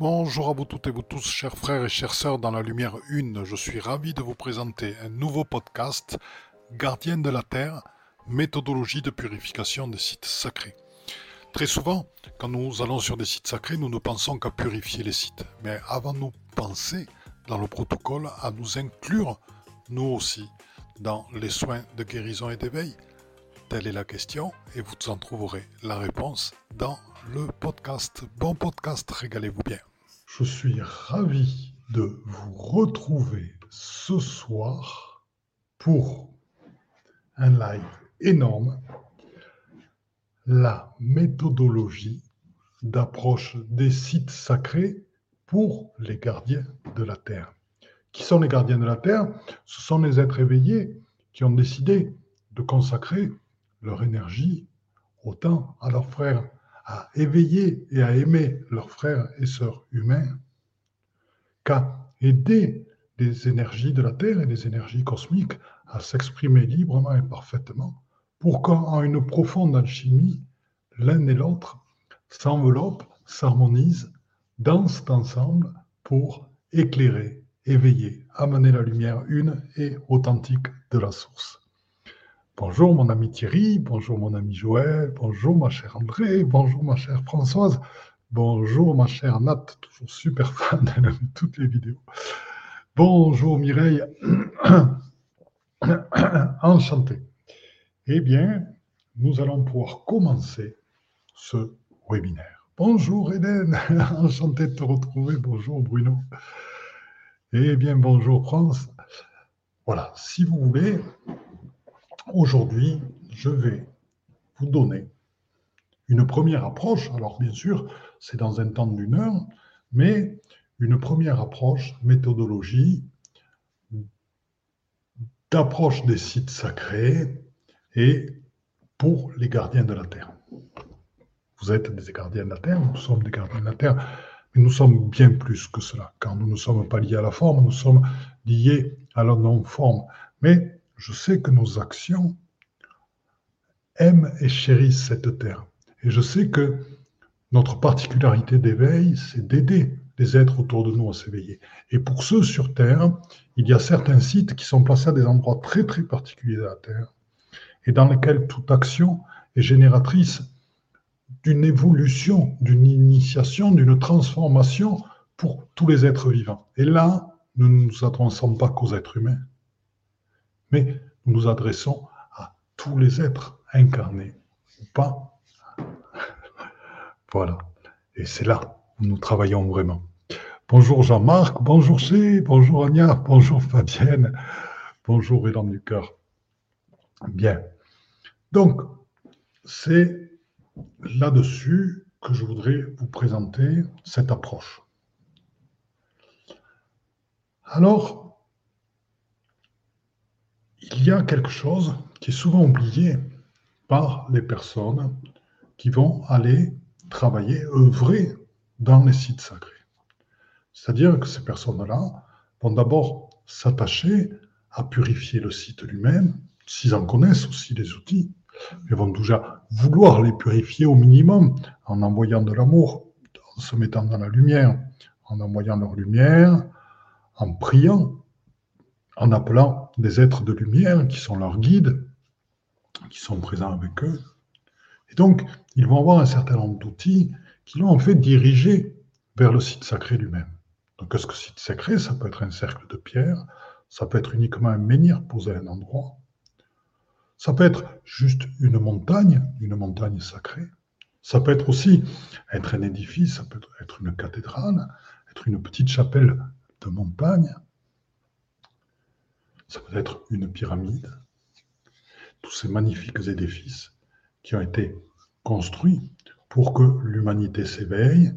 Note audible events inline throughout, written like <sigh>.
Bonjour à vous toutes et vous tous, chers frères et chères sœurs dans la lumière une. Je suis ravi de vous présenter un nouveau podcast, Gardien de la Terre, méthodologie de purification des sites sacrés. Très souvent, quand nous allons sur des sites sacrés, nous ne pensons qu'à purifier les sites. Mais avons-nous pensé, dans le protocole, à nous inclure, nous aussi, dans les soins de guérison et d'éveil Telle est la question et vous en trouverez la réponse dans le podcast. Bon podcast, régalez-vous bien. Je suis ravi de vous retrouver ce soir pour un live énorme, la méthodologie d'approche des sites sacrés pour les gardiens de la Terre. Qui sont les gardiens de la Terre? Ce sont les êtres éveillés qui ont décidé de consacrer leur énergie autant à leurs frères, à éveiller et à aimer leurs frères et sœurs humains, qu'à aider les énergies de la Terre et les énergies cosmiques à s'exprimer librement et parfaitement, pour qu'en une profonde alchimie, l'un et l'autre s'enveloppent, s'harmonisent, dansent ensemble pour éclairer, éveiller, amener la lumière une et authentique de la source. Bonjour mon ami Thierry, bonjour mon ami Joël, bonjour ma chère André, bonjour ma chère Françoise, bonjour ma chère Nat, toujours super <laughs> fan, de toutes les vidéos. Bonjour Mireille, <coughs> enchanté. Eh bien, nous allons pouvoir commencer ce webinaire. Bonjour Hélène, <laughs> enchanté de te retrouver, bonjour Bruno. Eh bien, bonjour France. Voilà, si vous voulez, Aujourd'hui, je vais vous donner une première approche. Alors bien sûr, c'est dans un temps d'une heure, mais une première approche, méthodologie, d'approche des sites sacrés et pour les gardiens de la Terre. Vous êtes des gardiens de la Terre, nous sommes des gardiens de la Terre, mais nous sommes bien plus que cela. Quand nous ne sommes pas liés à la forme, nous sommes liés à la non-forme. Mais je sais que nos actions aiment et chérissent cette terre. Et je sais que notre particularité d'éveil, c'est d'aider les êtres autour de nous à s'éveiller. Et pour ceux sur Terre, il y a certains sites qui sont placés à des endroits très très particuliers de la Terre, et dans lesquels toute action est génératrice d'une évolution, d'une initiation, d'une transformation pour tous les êtres vivants. Et là, nous ne nous adressons pas qu'aux êtres humains mais nous nous adressons à tous les êtres incarnés ou pas. <laughs> voilà. Et c'est là où nous travaillons vraiment. Bonjour Jean-Marc, bonjour C, bonjour Anya, bonjour Fabienne, bonjour Élan du cœur. Bien. Donc, c'est là-dessus que je voudrais vous présenter cette approche. Alors, il y a quelque chose qui est souvent oublié par les personnes qui vont aller travailler, œuvrer dans les sites sacrés. C'est-à-dire que ces personnes-là vont d'abord s'attacher à purifier le site lui-même, s'ils en connaissent aussi les outils, ils vont déjà vouloir les purifier au minimum en envoyant de l'amour, en se mettant dans la lumière, en envoyant leur lumière, en priant, en appelant des êtres de lumière qui sont leurs guides, qui sont présents avec eux. Et donc, ils vont avoir un certain nombre d'outils qui l'ont en fait dirigé vers le site sacré lui-même. Donc, est-ce que site sacré, ça peut être un cercle de pierre, ça peut être uniquement un menhir posé à un endroit, ça peut être juste une montagne, une montagne sacrée, ça peut être aussi être un édifice, ça peut être une cathédrale, être une petite chapelle de montagne, ça peut être une pyramide, tous ces magnifiques édifices qui ont été construits pour que l'humanité s'éveille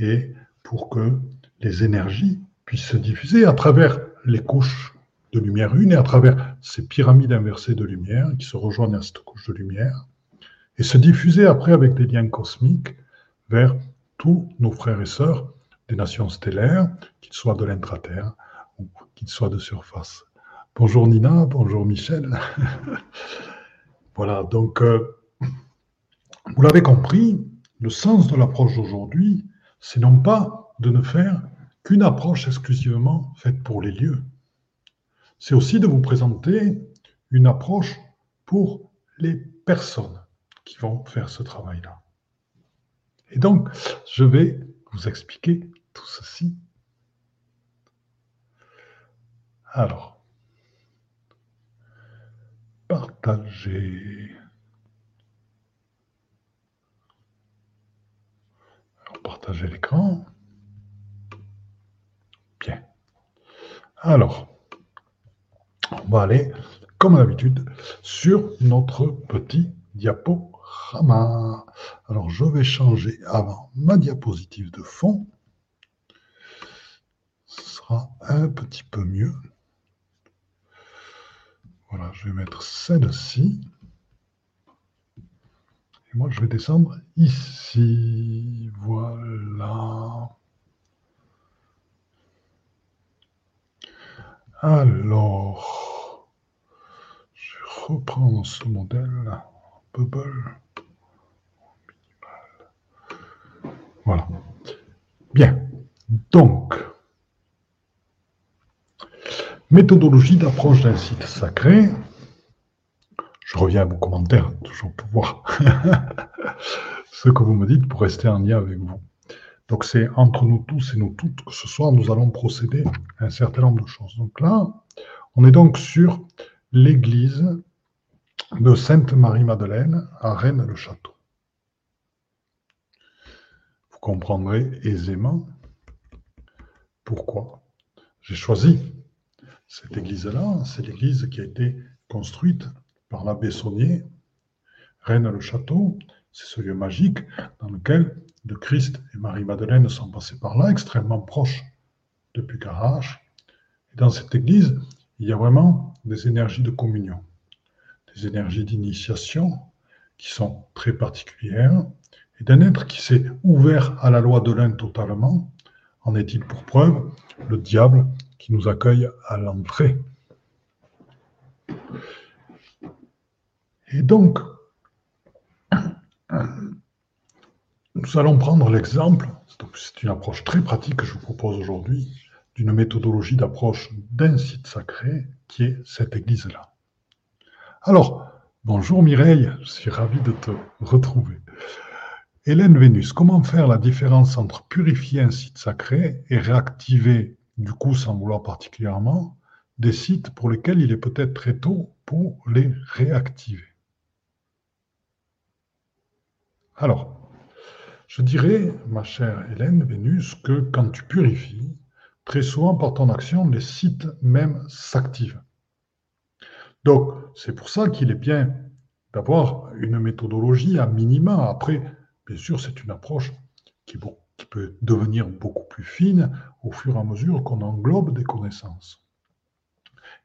et pour que les énergies puissent se diffuser à travers les couches de lumière une et à travers ces pyramides inversées de lumière qui se rejoignent à cette couche de lumière et se diffuser après avec des liens cosmiques vers tous nos frères et sœurs des nations stellaires, qu'ils soient de l'intraterre ou qu'ils soient de surface. Bonjour Nina, bonjour Michel. <laughs> voilà, donc euh, vous l'avez compris, le sens de l'approche d'aujourd'hui, c'est non pas de ne faire qu'une approche exclusivement faite pour les lieux. C'est aussi de vous présenter une approche pour les personnes qui vont faire ce travail-là. Et donc, je vais vous expliquer tout ceci. Alors, partager. Partager l'écran. Bien. Alors, on va aller, comme d'habitude, sur notre petit diaporama. Alors, je vais changer avant ma diapositive de fond. Ce sera un petit peu mieux. Voilà, je vais mettre celle-ci. Et moi, je vais descendre ici. Voilà. Alors, je vais reprendre ce modèle, Bubble. Voilà. Bien. Donc, méthodologie d'approche d'un site sacré. Je reviens à vos commentaires, toujours pour voir <laughs> ce que vous me dites pour rester en lien avec vous. Donc c'est entre nous tous et nous toutes que ce soir nous allons procéder à un certain nombre de choses. Donc là, on est donc sur l'église de Sainte-Marie-Madeleine à Rennes-le-Château. Vous comprendrez aisément pourquoi j'ai choisi cette église-là. C'est l'église qui a été construite par l'abbé Saunier, Rennes-le-Château. C'est ce lieu magique dans lequel de Christ et Marie-Madeleine sont passés par là, extrêmement proches depuis Carache. Et dans cette église, il y a vraiment des énergies de communion, des énergies d'initiation qui sont très particulières, et d'un être qui s'est ouvert à la loi de l'un totalement. En est-il pour preuve le diable qui nous accueille à l'entrée Et donc, nous allons prendre l'exemple, c'est une approche très pratique que je vous propose aujourd'hui, d'une méthodologie d'approche d'un site sacré qui est cette église-là. Alors, bonjour Mireille, je suis ravi de te retrouver. Hélène Vénus, comment faire la différence entre purifier un site sacré et réactiver, du coup sans vouloir particulièrement, des sites pour lesquels il est peut-être très tôt pour les réactiver Alors, je dirais, ma chère Hélène Vénus, que quand tu purifies, très souvent par ton action, les sites même s'activent. Donc, c'est pour ça qu'il est bien d'avoir une méthodologie à minima. Après, bien sûr, c'est une approche qui, qui, peut devenir beaucoup plus fine au fur et à mesure qu'on englobe des connaissances.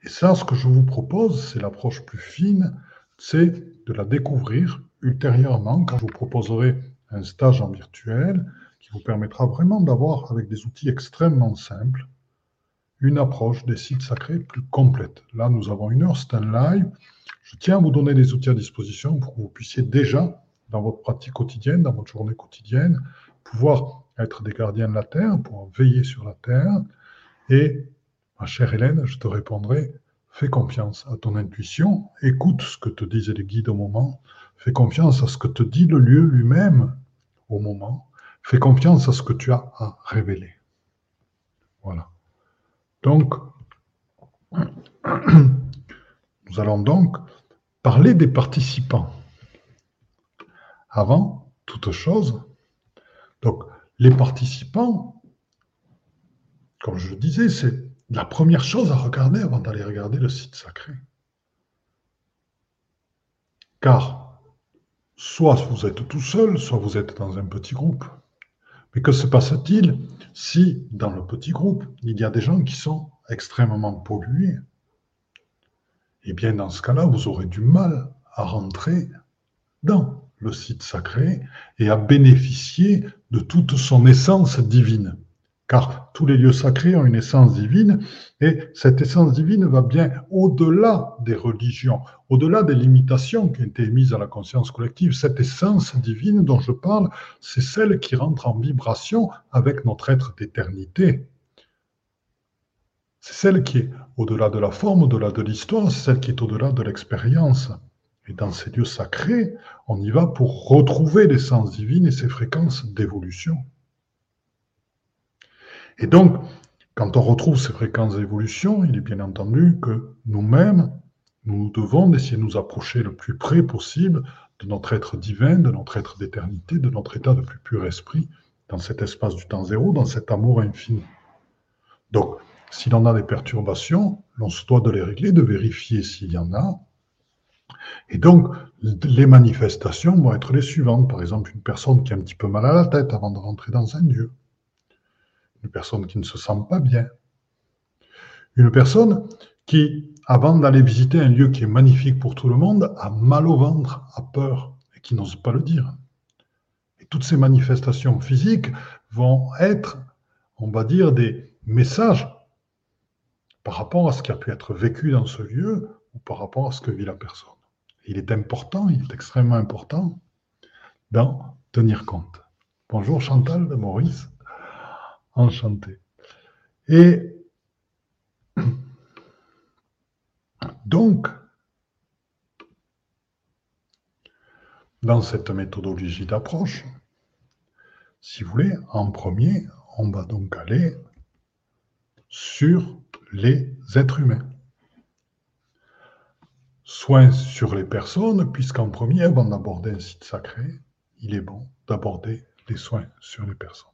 Et ça, ce que je vous propose, c'est l'approche plus fine, c'est de la découvrir ultérieurement quand je vous proposerai un stage en virtuel qui vous permettra vraiment d'avoir, avec des outils extrêmement simples, une approche des sites sacrés plus complète. Là, nous avons une heure, c'est un live. Je tiens à vous donner des outils à disposition pour que vous puissiez déjà, dans votre pratique quotidienne, dans votre journée quotidienne, pouvoir être des gardiens de la Terre, pouvoir veiller sur la Terre. Et, ma chère Hélène, je te répondrai, fais confiance à ton intuition, écoute ce que te disent les guides au moment, Fais confiance à ce que te dit le lieu lui-même au moment. Fais confiance à ce que tu as à révéler. Voilà. Donc, <clears throat> nous allons donc parler des participants. Avant toute chose, donc les participants, comme je le disais, c'est la première chose à regarder avant d'aller regarder le site sacré. Car soit vous êtes tout seul, soit vous êtes dans un petit groupe. Mais que se passe-t-il si, dans le petit groupe, il y a des gens qui sont extrêmement pollués? Eh bien, dans ce cas-là, vous aurez du mal à rentrer dans le site sacré et à bénéficier de toute son essence divine. car tous les lieux sacrés ont une essence divine, et cette essence divine va bien au-delà des religions, au-delà des limitations qui ont été mises à la conscience collective. Cette essence divine dont je parle, c'est celle qui rentre en vibration avec notre être d'éternité. C'est celle qui est au-delà de la forme, au-delà de l'histoire, c'est celle qui est au-delà de l'expérience. Et dans ces lieux sacrés, on y va pour retrouver l'essence divine et ses fréquences d'évolution. Et donc, quand on retrouve ces fréquences d'évolution, il est bien entendu que nous-mêmes, nous devons essayer de nous approcher le plus près possible de notre être divin, de notre être d'éternité, de notre état de plus pur esprit, dans cet espace du temps zéro, dans cet amour infini. Donc, si l'on a des perturbations, l'on se doit de les régler, de vérifier s'il y en a. Et donc, les manifestations vont être les suivantes. Par exemple, une personne qui a un petit peu mal à la tête avant de rentrer dans un lieu une personne qui ne se sent pas bien, une personne qui, avant d'aller visiter un lieu qui est magnifique pour tout le monde, a mal au ventre, a peur et qui n'ose pas le dire. Et toutes ces manifestations physiques vont être, on va dire, des messages par rapport à ce qui a pu être vécu dans ce lieu ou par rapport à ce que vit la personne. Il est important, il est extrêmement important d'en tenir compte. Bonjour Chantal de Maurice enchanté. Et <clears throat> donc, dans cette méthodologie d'approche, si vous voulez, en premier, on va donc aller sur les êtres humains. Soin sur les personnes, puisqu'en premier, avant d'aborder un site sacré, il est bon d'aborder les soins sur les personnes.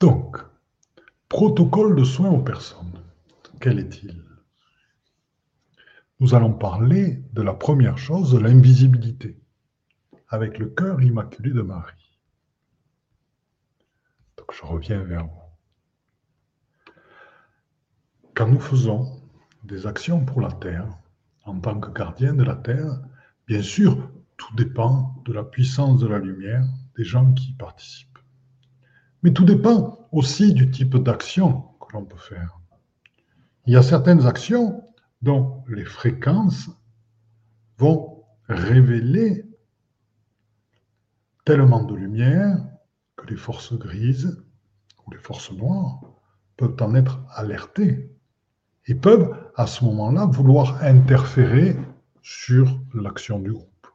Donc, protocole de soins aux personnes. Quel est-il? Nous allons parler de la première chose, de l'invisibilité, avec le cœur immaculé de Marie. Donc je reviens vers vous. Quand nous faisons des actions pour la Terre, en tant que gardien de la Terre, bien sûr, tout dépend de la puissance de la lumière des gens qui y participent. Mais tout dépend aussi du type d'action que l'on peut faire. Il y a certaines actions dont les fréquences vont révéler tellement de lumière que les forces grises ou les forces noires peuvent en être alertées et peuvent à ce moment-là vouloir interférer sur l'action du groupe.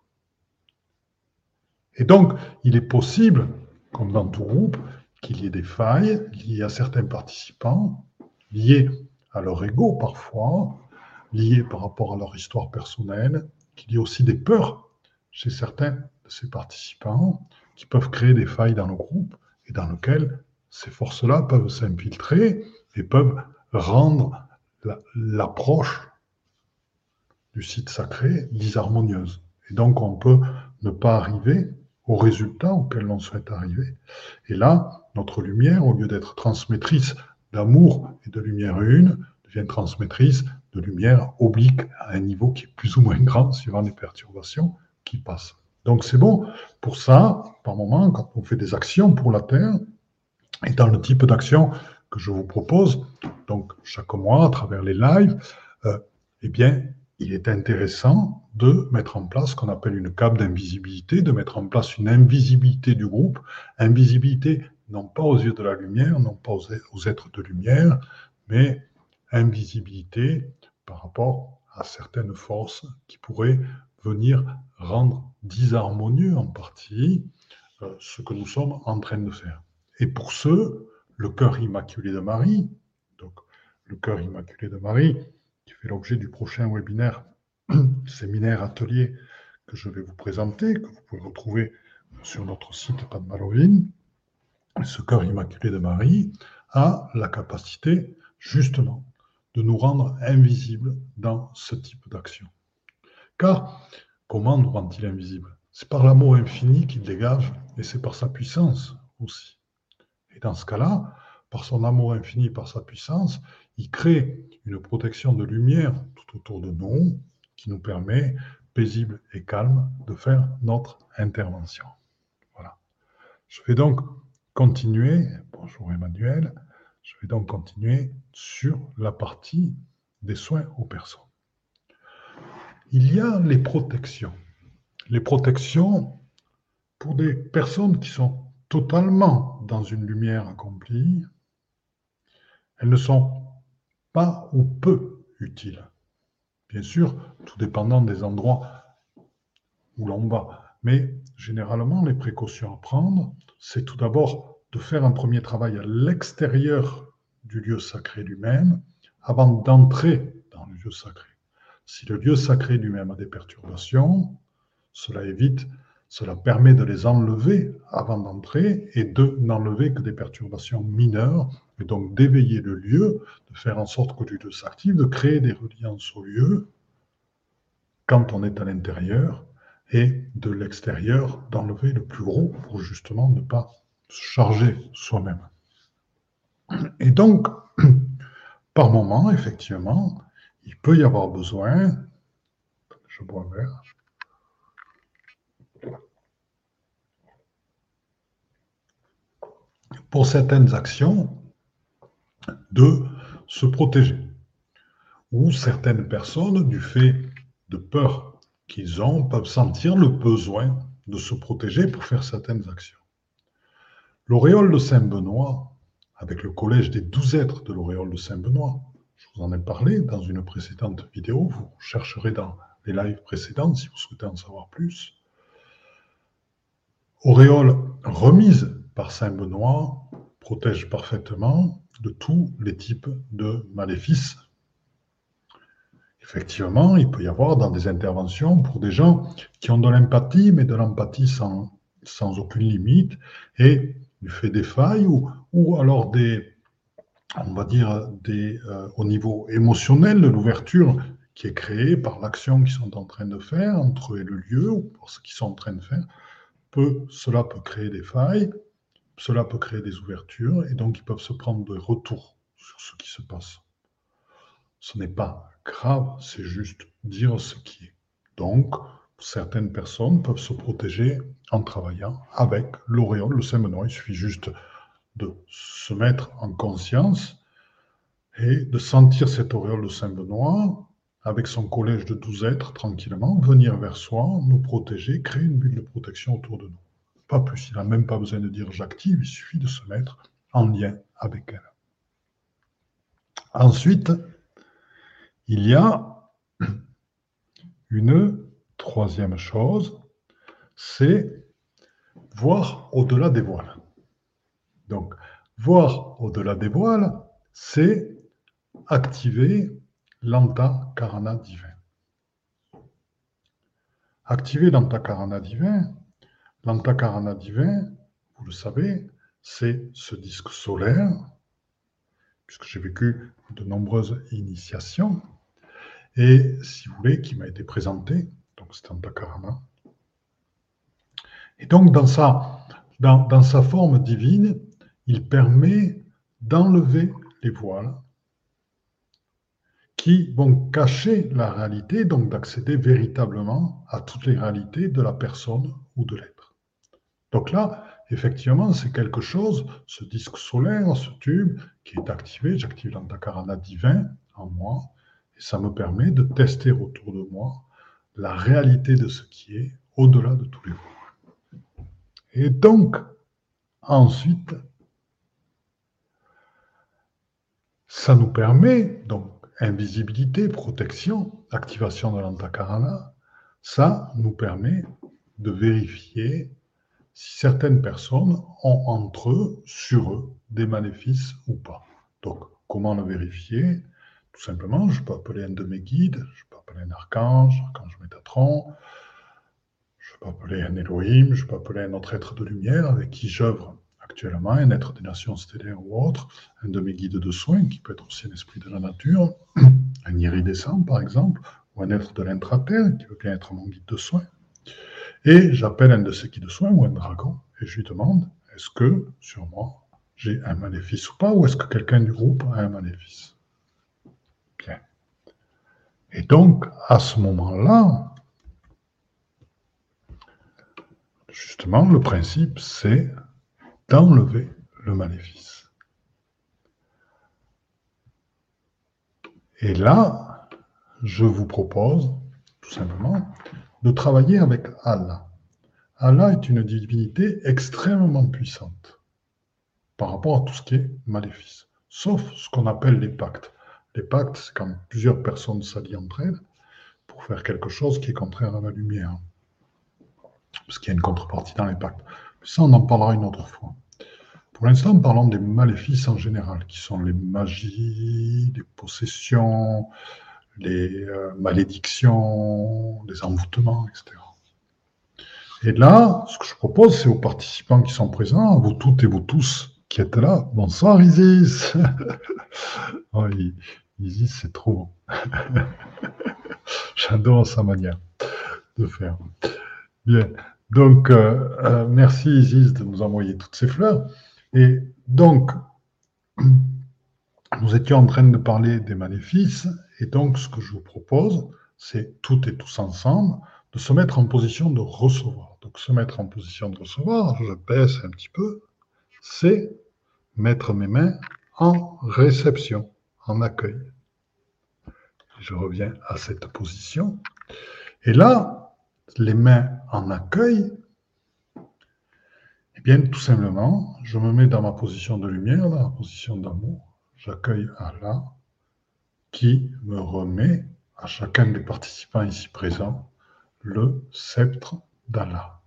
Et donc, il est possible, comme dans tout groupe, qu'il y ait des failles liées à certains participants, liées à leur ego parfois, liées par rapport à leur histoire personnelle, qu'il y ait aussi des peurs chez certains de ces participants qui peuvent créer des failles dans le groupe et dans lesquelles ces forces-là peuvent s'infiltrer et peuvent rendre l'approche du site sacré disharmonieuse. Et donc on peut ne pas arriver au résultat auquel l'on souhaite arriver. Et là, notre lumière, au lieu d'être transmettrice d'amour et de lumière une, devient transmettrice de lumière oblique à un niveau qui est plus ou moins grand suivant les perturbations qui passent. Donc c'est bon. Pour ça, par moment, quand on fait des actions pour la Terre, et dans le type d'action que je vous propose, donc chaque mois à travers les lives, euh, eh bien, il est intéressant de mettre en place ce qu'on appelle une cape d'invisibilité, de mettre en place une invisibilité du groupe, invisibilité non pas aux yeux de la lumière, non pas aux êtres de lumière, mais invisibilité par rapport à certaines forces qui pourraient venir rendre disharmonieux en partie euh, ce que nous sommes en train de faire. Et pour ce, le cœur immaculé de Marie, donc le cœur immaculé de Marie, qui fait l'objet du prochain webinaire, <clears throat> séminaire, atelier que je vais vous présenter, que vous pouvez retrouver sur notre site Padmalovine, ce cœur immaculé de Marie a la capacité justement de nous rendre invisibles dans ce type d'action. Car comment nous rend-il invisibles C'est par l'amour infini qu'il dégage et c'est par sa puissance aussi. Et dans ce cas-là, par son amour infini, par sa puissance, il crée une protection de lumière tout autour de nous qui nous permet, paisible et calme, de faire notre intervention. Voilà. Je vais donc continuer, bonjour Emmanuel, je vais donc continuer sur la partie des soins aux personnes. Il y a les protections. Les protections pour des personnes qui sont totalement dans une lumière accomplie, elles ne sont pas ou peu utiles. Bien sûr, tout dépendant des endroits où l'on va. Mais généralement, les précautions à prendre, c'est tout d'abord de faire un premier travail à l'extérieur du lieu sacré lui-même avant d'entrer dans le lieu sacré. Si le lieu sacré lui-même a des perturbations, cela évite, cela permet de les enlever avant d'entrer et de n'enlever que des perturbations mineures et donc d'éveiller le lieu, de faire en sorte que le lieu s'active, de créer des reliants au lieu quand on est à l'intérieur et de l'extérieur d'enlever le plus gros pour justement ne pas se charger soi-même. Et donc, <clears throat> par moment, effectivement, il peut y avoir besoin, je bois un verre, pour certaines actions, de se protéger. Ou certaines personnes, du fait de peur qu'ils ont, peuvent sentir le besoin de se protéger pour faire certaines actions. L'auréole de Saint-Benoît, avec le collège des douze êtres de l'auréole de Saint-Benoît, je vous en ai parlé dans une précédente vidéo, vous chercherez dans les lives précédents si vous souhaitez en savoir plus. Auréole remise par Saint-Benoît protège parfaitement de tous les types de maléfices. Effectivement, il peut y avoir dans des interventions pour des gens qui ont de l'empathie, mais de l'empathie sans, aucune limite, et du fait des failles ou, alors des, on va dire, euh, au niveau émotionnel de l'ouverture qui est créée par l'action qu'ils sont en train de faire entre eux et le lieu, ou pour ce qu'ils sont en train de faire, cela peut créer des failles, cela peut créer des ouvertures et donc ils peuvent se prendre des retours sur ce qui se passe. Ce n'est pas grave, c'est juste dire ce qui est. Donc, certaines personnes peuvent se protéger en travaillant avec l'auréole, le saint Il suffit juste de se mettre en conscience et de sentir cette auréole de Saint-Benoît avec son collège de douze êtres tranquillement venir vers soi, nous protéger, créer une bulle de protection autour de nous. Pas plus, il n'a même pas besoin de dire j'active, il suffit de se mettre en lien avec elle. Ensuite, il y a <clears throat> une troisième chose, c'est voir au-delà des voiles. Donc, voir au-delà des voiles, c'est activer l'antakarana divin. Activer l'antakarana divin, L'antakarana divin, vous le savez, c'est ce disque solaire, puisque j'ai vécu de nombreuses initiations, et si vous voulez, qui m'a été présenté, donc c'est Antakarana. Et donc, dans sa, dans, dans sa forme divine, il permet d'enlever les voiles qui vont cacher la réalité, donc d'accéder véritablement à toutes les réalités de la personne ou de l'être. Donc là, effectivement, c'est quelque chose, ce disque solaire, ce tube qui est activé, j'active l'antakarana divin en moi, et ça me permet de tester autour de moi la réalité de ce qui est au-delà de tous les voies. Et donc, ensuite, ça nous permet, donc, invisibilité, protection, activation de l'antakarana, ça nous permet de vérifier certaines personnes ont entre eux, sur eux, des maléfices ou pas. Donc, comment le vérifier? Tout simplement, je peux appeler un de mes guides, je peux appeler un archange, archange Métatron, je peux appeler un Elohim, je peux appeler un autre être de lumière avec qui j'œuvre actuellement, un être des nations stellaires ou autre, un de mes guides de soins, qui peut être aussi un esprit de la nature, <coughs> un iridescent par exemple, ou un être de l'intraterre, qui veut bien être mon guide de soins. Et j'appelle un de ces qui de soins ou un dragon et je lui demande est-ce que sur moi j'ai un maléfice ou pas, ou est-ce que quelqu'un du groupe a un maléfice? Bien. Et donc, à ce moment-là, justement, le principe, c'est d'enlever le maléfice. Et là, je vous propose, tout simplement, de travailler avec Allah. Allah est une divinité extrêmement puissante par rapport à tout ce qui est maléfice, sauf ce qu'on appelle les pactes. Les pactes, c'est quand plusieurs personnes s'allient entre elles pour faire quelque chose qui est contraire à la lumière. Parce qu'il y a une contrepartie dans les pactes. Ça, on en parlera une autre fois. Pour l'instant, parlons des maléfices en général, qui sont les magies, les possessions, les euh, malédictions, les envoûtements, etc. Et là, ce que je propose, c'est aux participants qui sont présents, vous toutes et vous tous qui êtes là, bonsoir Isis. <laughs> oh, Isis, c'est trop. <laughs> J'adore sa manière de faire. Bien. Donc, euh, euh, merci Isis de nous envoyer toutes ces fleurs. Et donc, nous étions en train de parler des maléfices. Et donc, ce que je vous propose, c'est toutes et tous ensemble de se mettre en position de recevoir. Donc se mettre en position de recevoir, je baisse un petit peu, c'est mettre mes mains en réception, en accueil. Je reviens à cette position. Et là, les mains en accueil, eh bien, tout simplement, je me mets dans ma position de lumière, la position d'amour. J'accueille Allah qui me remet à chacun des participants ici présents le sceptre d'Allah.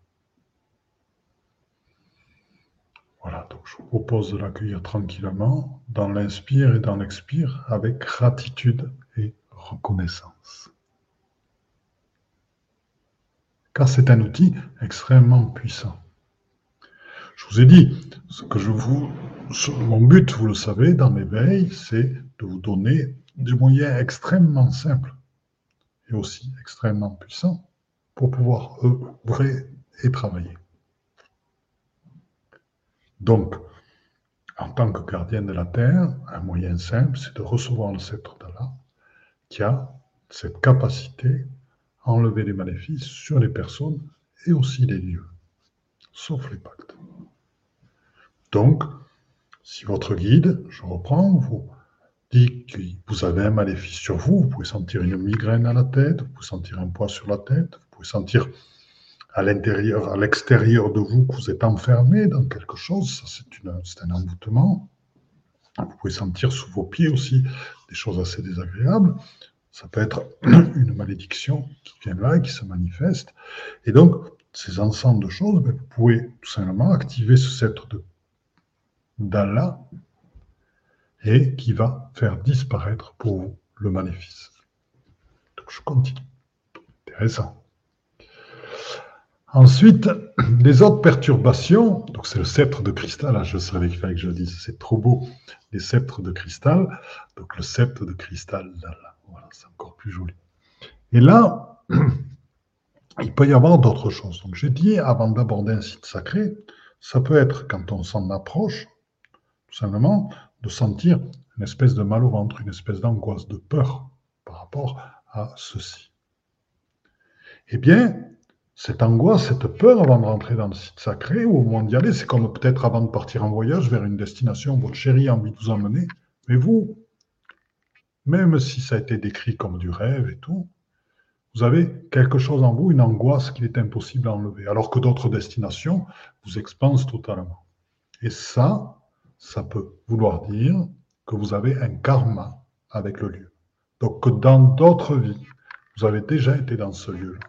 Voilà, donc je vous propose de l'accueillir tranquillement dans l'inspire et dans l'expire avec gratitude et reconnaissance. Car c'est un outil extrêmement puissant. Je vous ai dit, ce que je vous, mon but, vous le savez, dans l'éveil, c'est de vous donner des moyens extrêmement simples et aussi extrêmement puissants pour pouvoir œuvrer et travailler. Donc, en tant que gardien de la terre, un moyen simple, c'est de recevoir le sceptre d'Allah, qui a cette capacité à enlever les maléfices sur les personnes et aussi les lieux, sauf les pactes. Donc, si votre guide, je reprends, vous dit que vous avez un maléfice sur vous, vous pouvez sentir une migraine à la tête, vous pouvez sentir un poids sur la tête, vous pouvez sentir à l'intérieur, à l'extérieur de vous que vous êtes enfermé dans quelque chose, ça c'est un envoûtement. Vous pouvez sentir sous vos pieds aussi des choses assez désagréables. Ça peut être <clears throat> une malédiction qui vient là et qui se manifeste. Et donc, ces ensembles de choses, ben, vous pouvez tout simplement activer ce sceptre d'Allah et qui va faire disparaître pour vous le maléfice. Donc je continue. Intéressant. Ensuite, <clears throat> les autres perturbations, donc c'est le sceptre de cristal, hein, je savais qu'il fallait que je le dise, c'est trop beau, les sceptres de cristal, donc le sceptre de cristal, là, voilà, c'est encore plus joli. Et là, <clears throat> il peut y avoir d'autres choses. Donc j'ai dit, avant d'aborder un site sacré, ça peut être quand on s'en approche, tout simplement, de sentir une espèce de mal au ventre, une espèce d'angoisse, de peur par rapport à ceci. Eh bien, cette angoisse, cette peur avant de rentrer dans le site sacré ou au moment d'y aller, c'est comme peut-être avant de partir en voyage vers une destination, votre chéri a envie de vous emmener, mais vous, même si ça a été décrit comme du rêve et tout, vous avez quelque chose en vous, une angoisse qu'il est impossible à enlever, alors que d'autres destinations vous expansent totalement. Et ça, ça peut vouloir dire que vous avez un karma avec le lieu. Donc que dans d'autres vies, vous avez déjà été dans ce lieu-là.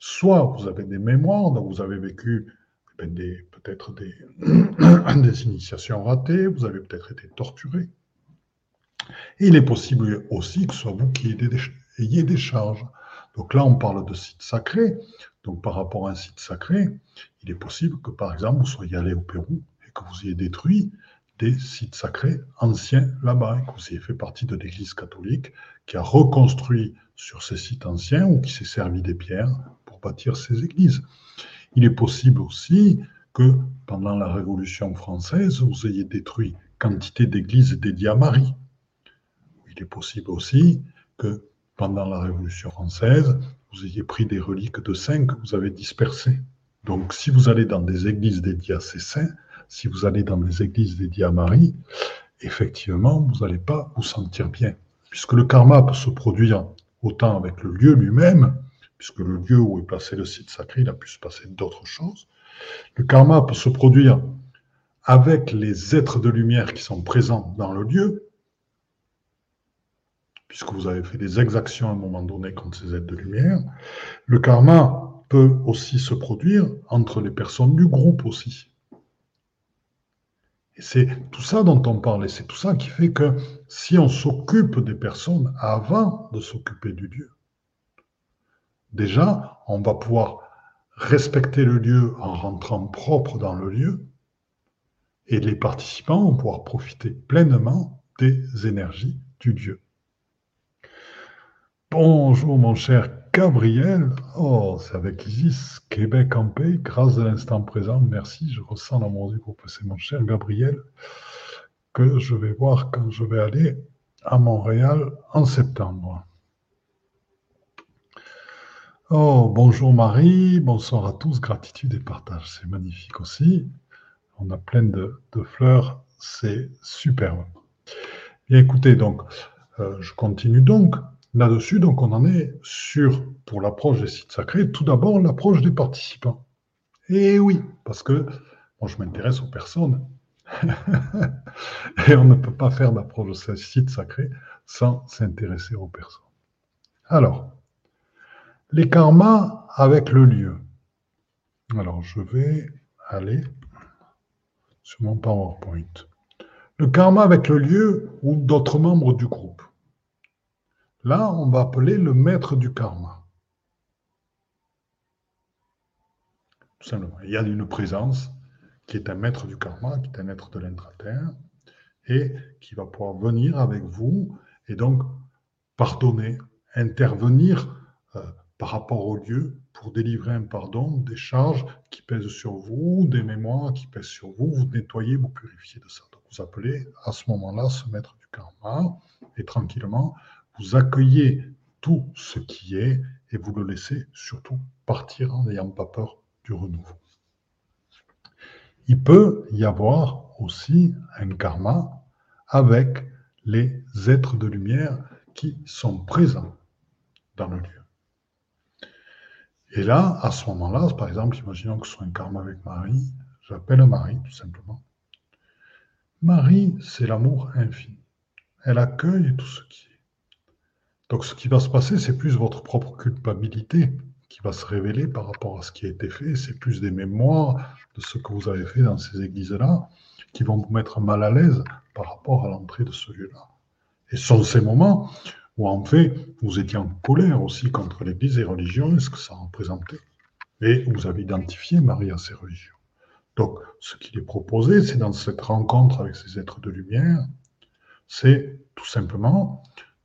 Soit vous avez des mémoires, donc vous avez vécu eh peut-être <clears throat> des, initiations ratées, vous avez peut-être été torturé. Il est possible aussi que ce soit vous qui ayez des, charges. Donc là, on parle de sites sacrés. Donc par rapport à un site sacré, il est possible que par exemple vous soyez allé au Pérou que vous ayez détruit des sites sacrés anciens là-bas, que vous ayez fait partie de l'Église catholique qui a reconstruit sur ces sites anciens ou qui s'est servi des pierres bâtir ces églises. Il est possible aussi que pendant la Révolution française, vous ayez détruit quantité d'églises dédiées à Marie. Il est possible aussi que pendant la Révolution française, vous ayez pris des reliques de saints que vous avez dispersées. Donc si vous allez dans des églises dédiées à ces saints, si vous allez dans les églises dédiées à Marie, effectivement, vous n'allez pas vous sentir bien. Puisque le karma peut se produire autant avec le lieu lui-même, puisque le lieu où est placé le site sacré, il a pu se passer d'autres choses. Le karma peut se produire avec les êtres de lumière qui sont présents dans le lieu, puisque vous avez fait des exactions à un moment donné contre ces êtres de lumière. Le karma peut aussi se produire entre les personnes du groupe aussi. Et c'est tout ça dont on parle, et c'est tout ça qui fait que si on s'occupe des personnes avant de s'occuper du Dieu, déjà, on va pouvoir respecter le lieu en rentrant propre dans le lieu, et les participants vont pouvoir profiter pleinement des énergies du Dieu. Bonjour mon cher Gabriel. Oh, c'est avec Isis, Québec en paix, grâce à l'instant présent. Merci, je ressens l'amour du groupe. C'est mon cher Gabriel que je vais voir quand je vais aller à Montréal en septembre. Oh, bonjour Marie, bonsoir à tous, gratitude et partage, c'est magnifique aussi. On a plein de, fleurs, c'est superbe. Écoutez, donc, euh, je continue donc. Là-dessus, donc, on en est sur, pour l'approche des sites sacrés, tout d'abord l'approche des participants. Et oui, parce que moi, je m'intéresse aux personnes. <laughs> Et on ne peut pas faire d'approche de ces sites sacrés sans s'intéresser aux personnes. Alors, les karmas avec le lieu. Alors, je vais aller sur mon PowerPoint. Le karma avec le lieu ou d'autres membres du groupe. Là, on va appeler le maître du karma. Tout simplement. Il y a une présence qui est un maître du karma, qui est un maître de l'intraterre, et qui va pouvoir venir avec vous et donc pardonner, intervenir euh, par rapport au lieu pour délivrer un pardon des charges qui pèsent sur vous, des mémoires qui pèsent sur vous, vous nettoyez, vous purifiez de ça. Donc vous appelez à ce moment-là ce maître du karma, et tranquillement, vous accueillez tout ce qui est et vous le laissez surtout partir en n'ayant pas peur du renouveau. Il peut y avoir aussi un karma avec les êtres de lumière qui sont présents dans le lieu. Et là, à ce moment-là, par exemple, imaginons que ce soit un karma avec Marie, j'appelle Marie tout simplement. Marie, c'est l'amour infini. Elle accueille tout ce qui est. Donc ce qui va se passer, c'est plus votre propre culpabilité qui va se révéler par rapport à ce qui a été fait. C'est plus des mémoires de ce que vous avez fait dans ces églises-là qui vont vous mettre mal à l'aise par rapport à l'entrée de ce lieu-là. Et ce sont ces moments où en fait vous étiez en colère aussi contre l'Église et les religions et ce que ça représentait. Et vous avez identifié Marie à ces religions. Donc ce qu'il est proposé, c'est dans cette rencontre avec ces êtres de lumière, c'est tout simplement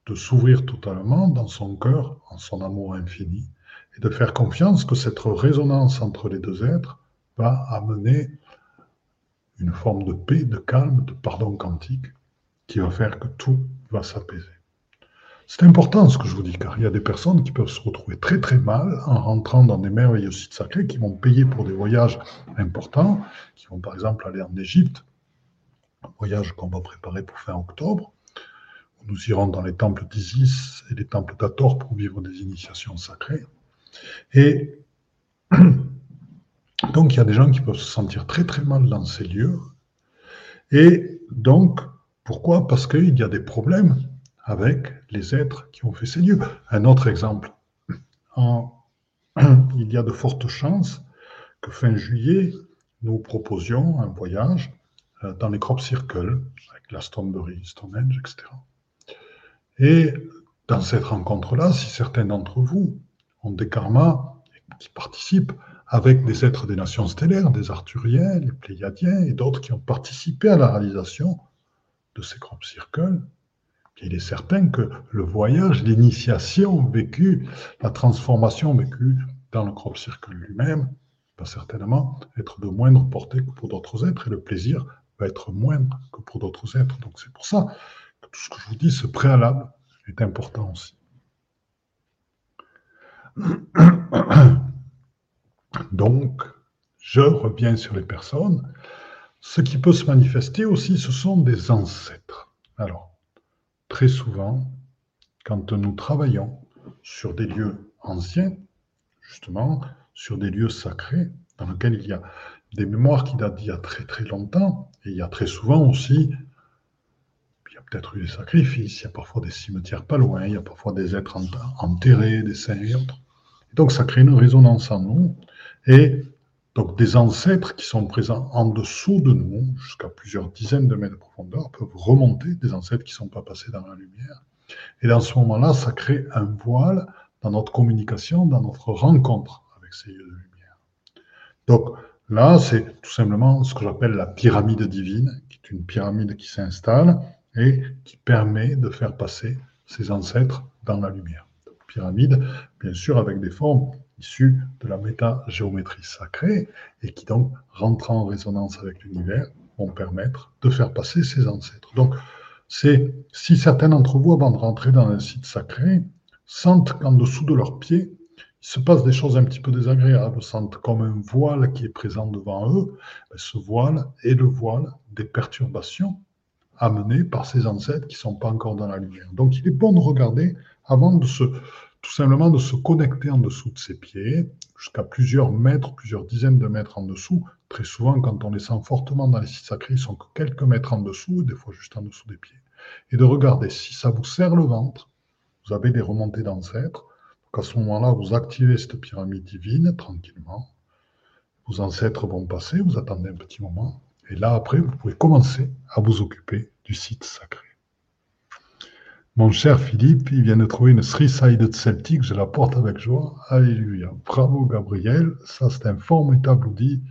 de s'ouvrir totalement dans son cœur, en son amour infini, et de faire confiance que cette résonance entre les deux êtres va amener une forme de paix, de calme, de pardon quantique, qui va faire que tout va s'apaiser. C'est important ce que je vous dis, car il y a des personnes qui peuvent se retrouver très très mal en rentrant dans des merveilleux sites sacrés, qui vont payer pour des voyages importants, qui vont par exemple aller en Égypte, un voyage qu'on va préparer pour fin octobre, nous irons dans les temples d'Isis et les temples d'Ator pour vivre des initiations sacrées. Et <clears throat> donc, il y a des gens qui peuvent se sentir très très mal dans ces lieux. Et donc, pourquoi? Parce qu'il y a des problèmes avec les êtres qui ont fait ces lieux. Un autre exemple, <clears throat> il y a de fortes chances que fin juillet, nous proposions un voyage euh, dans les crop circles, avec Glastonbury, Stonehenge, etc. Et dans cette rencontre-là, si certains d'entre vous ont des karmas qui participent avec des êtres des nations stellaires, des Arthuriens, les Pléiadiens et d'autres qui ont participé à la réalisation de ces crop circles, il est certain que le voyage, l'initiation vécue, la transformation vécue dans le crop circle lui-même, va certainement être de moindre portée que pour d'autres êtres et le plaisir va être moindre que pour d'autres êtres. Donc c'est pour ça tout ce que je vous dis, ce préalable est important aussi. <coughs> Donc, je reviens sur les personnes. ce qui peut se manifester aussi, ce sont des ancêtres. Alors, très souvent, quand nous travaillons sur des lieux anciens, justement, sur des lieux sacrés, dans lesquels il y a des mémoires qui datent d'il y a très très longtemps, et il y a très souvent aussi, peut-être eu des sacrifices, il y a parfois des cimetières pas loin, il y a parfois des êtres enterrés, des saints et autres. donc ça crée une résonance en nous, et donc des ancêtres qui sont présents en dessous de nous, jusqu'à plusieurs dizaines de mètres de profondeur, peuvent remonter, des ancêtres qui ne sont pas passés dans la lumière. Et dans ce moment-là, ça crée un voile dans notre communication, dans notre rencontre avec ces lieux de lumière. Donc là, c'est tout simplement ce que j'appelle la pyramide divine, qui est une pyramide qui s'installe et qui permet de faire passer ces ancêtres dans la lumière. pyramide, bien sûr, avec des formes issus de la métagéométrie sacrée et qui donc, rentrant en résonance avec l'univers, vont permettre de faire passer ses ancêtres. Donc, c'est si certains d'entre vous, avant de rentrer dans un site sacré, sentent qu'en dessous de leurs pieds, il se passe des choses un petit peu désagréables, sentent comme un voile qui est présent devant eux, ben, ce voile est le voile des perturbations amenées par ces ancêtres qui ne sont pas encore dans la lumière. Donc il est bon de regarder avant de se tout simplement de se connecter en dessous de ses pieds, jusqu'à plusieurs mètres, plusieurs dizaines de mètres en dessous. Très souvent, quand on les sent fortement dans les sites sacrés, ils sont que quelques mètres en dessous, des fois juste en dessous des pieds. Et de regarder si ça vous serre le ventre, vous avez des remontées d'ancêtres. Donc à ce moment-là, vous activez cette pyramide divine tranquillement. Vos ancêtres vont passer, vous attendez un petit moment. Et là, après, vous pouvez commencer à vous occuper du site sacré. Mon cher Philippe, il vient de trouver une three-sided Celtic, je la porte avec joie. Alléluia. Bravo Gabriel, ça c'est un formidable outil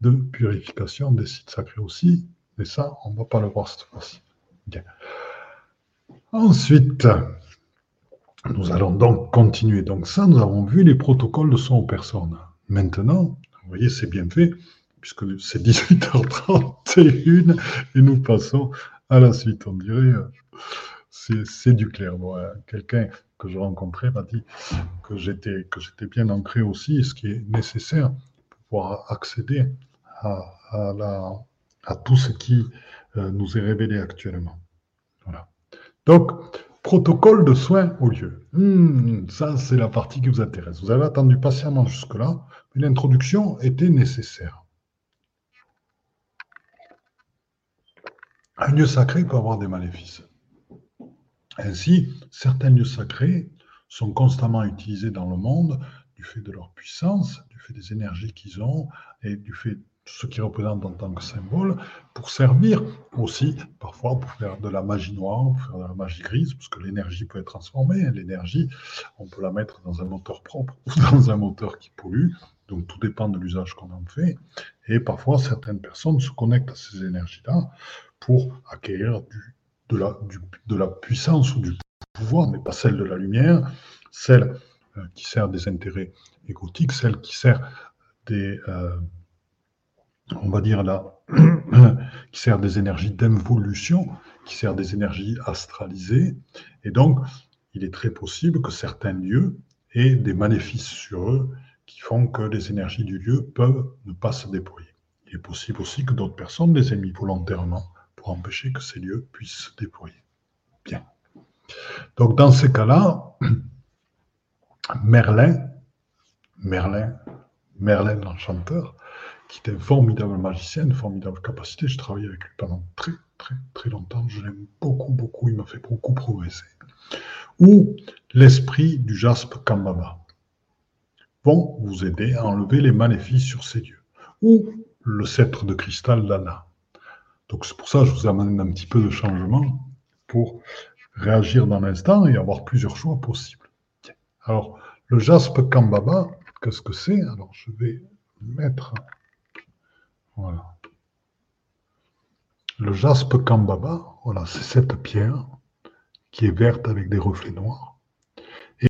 de purification des sites sacrés aussi. Mais ça, on ne va pas le voir cette fois-ci. Ensuite, nous allons donc continuer. Donc ça, nous avons vu les protocoles de son aux personnes. Maintenant, vous voyez, c'est bien fait, puisque c'est 18h31 et nous passons à la suite. On dirait c'est du clair. Quelqu'un que je rencontrais m'a dit que j'étais que j'étais bien ancré aussi, ce qui est nécessaire pour pouvoir accéder à, la, à tout ce qui euh, nous est révélé actuellement. Voilà. Donc, protocole de soins au lieu. Hmm, ça, c'est la partie qui vous intéresse. Vous avez attendu patiemment jusque-là, mais l'introduction était nécessaire. Un lieu sacré peut avoir des maléfices. Ainsi, certains lieux sacrés sont constamment utilisés dans le monde du fait de leur puissance, du fait des énergies qu'ils ont et du fait de ce qu'ils représentent en tant que symbole, pour servir aussi parfois pour faire de la magie noire, pour faire de la magie grise, parce que l'énergie peut être transformée. L'énergie, on peut la mettre dans un moteur propre ou <laughs> dans un moteur qui pollue. Donc tout dépend de l'usage qu'on en fait. Et parfois, certaines personnes se connectent à ces énergies-là pour acquérir de la, de la puissance ou du pouvoir, mais pas celle de la lumière, celle euh, qui sert des intérêts égotiques, celle qui sert des, euh, on va dire là, <coughs> qui sert des énergies d'involution, qui sert des énergies astralisées. Et donc, il est très possible que certains lieux aient des maléfices sur eux qui font que les énergies du lieu peuvent ne pas se déployer. Il est possible aussi que d'autres personnes les aient mis volontairement pour empêcher que ces lieux puissent se déployer. Bien. Donc dans ces cas-là, <clears throat> Merlin, Merlin, Merlin l'enchanteur, qui est un formidable magicien, une formidable capacité, je travaillé avec lui pendant très très très longtemps, je l'aime beaucoup beaucoup, il m'a fait beaucoup progresser. Ou l'esprit du jaspe Kambaba vous aider à enlever les maléfices sur ces lieux. Ou le sceptre de cristal d'Anna donc c'est pour ça que je vous amène un petit peu de changement pour réagir dans l'instant et avoir plusieurs choix possibles. Alors, le jaspe Kambaba, qu'est-ce que c'est? Alors, je vais mettre. Voilà. Le jaspe Kambaba, voilà, c'est cette pierre qui est verte avec des reflets noirs.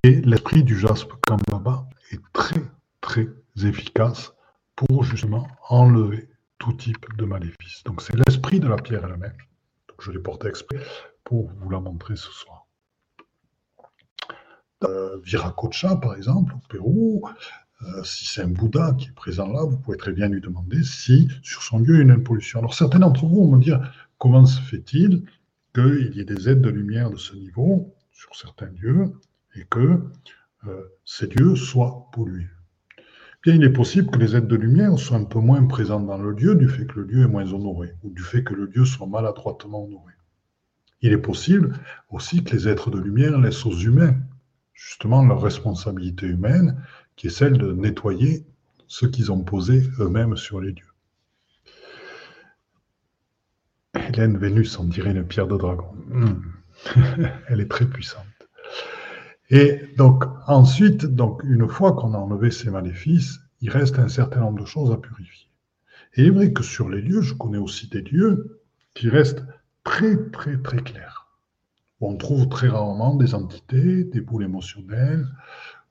Et l'esprit du jaspe Kambaba est très, très efficace pour justement enlever tout type de maléfice. Donc c'est l'esprit de la pierre elle-même. Je l'ai porté exprès pour vous la montrer ce soir. Euh, Viracocha, par exemple, au Pérou, euh, si c'est un Bouddha qui est présent là, vous pouvez très bien lui demander si sur son lieu il y a une impollution. Alors certains d'entre vous vont me dire comment se fait-il qu'il y ait des aides de lumière de ce niveau sur certains lieux et que ces lieux soient pollués. Bien, il est possible que les aides de lumière soient un peu moins présentes dans le lieu du fait que le lieu est moins honoré ou du fait que le lieu soit maladroitement honoré. Il est possible aussi que les êtres de lumière laissent aux humains justement leur responsabilité humaine, qui est celle de nettoyer ce qu'ils ont posé eux-mêmes sur les lieux. Hélène Vénus, on dirait une pierre de dragon. Hmm. <laughs> Elle est très puissante. Et donc, ensuite, donc, une fois qu'on a enlevé ces maléfices, il reste un certain nombre de choses à purifier. Et il est vrai que sur les lieux, je connais aussi des lieux qui restent très, très, très clairs. On trouve très rarement des entités, des boules émotionnelles,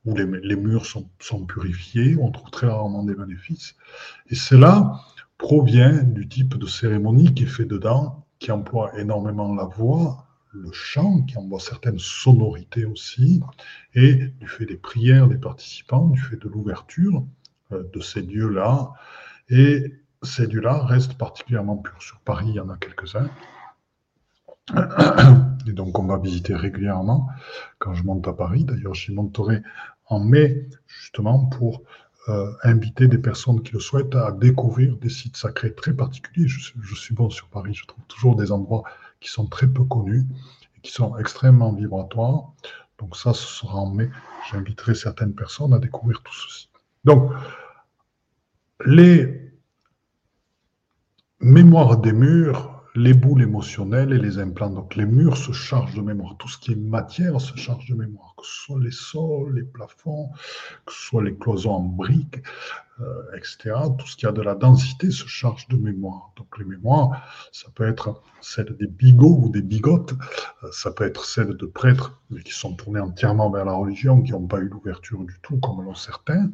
où les, murs sont, sont, purifiés, on trouve très rarement des maléfices. Et cela provient du type de cérémonie qui est fait dedans, qui emploie énormément la voix, le chant, qui envoie certaines sonorités aussi, et du fait des prières des participants, du fait de l'ouverture euh, de ces lieux-là. Et ces lieux-là restent particulièrement purs. Sur Paris, il y en a quelques-uns. Et donc, on va visiter régulièrement quand je monte à Paris. D'ailleurs, j'y monterai en mai, justement, pour euh, inviter des personnes qui le souhaitent à découvrir des sites sacrés très particuliers. Je, je, suis bon sur Paris, je trouve toujours des endroits qui sont très peu connus et qui sont extrêmement vibratoires. Donc ça, ce sera en mai. J'inviterai certaines personnes à découvrir tout ceci. Donc, les mémoires des murs les boules émotionnelles et les implants. Donc les murs se chargent de mémoire. Tout ce qui est matière se charge de mémoire, que ce soit les sols, les plafonds, que ce soit les cloisons en briques, euh, etc. Tout ce qui a de la densité se charge de mémoire. Donc les mémoires, ça peut être celle des bigots ou des bigotes, euh, ça peut être celle de prêtres, qui sont tournés entièrement vers la religion, qui n'ont pas eu l'ouverture du tout, comme l'ont certains.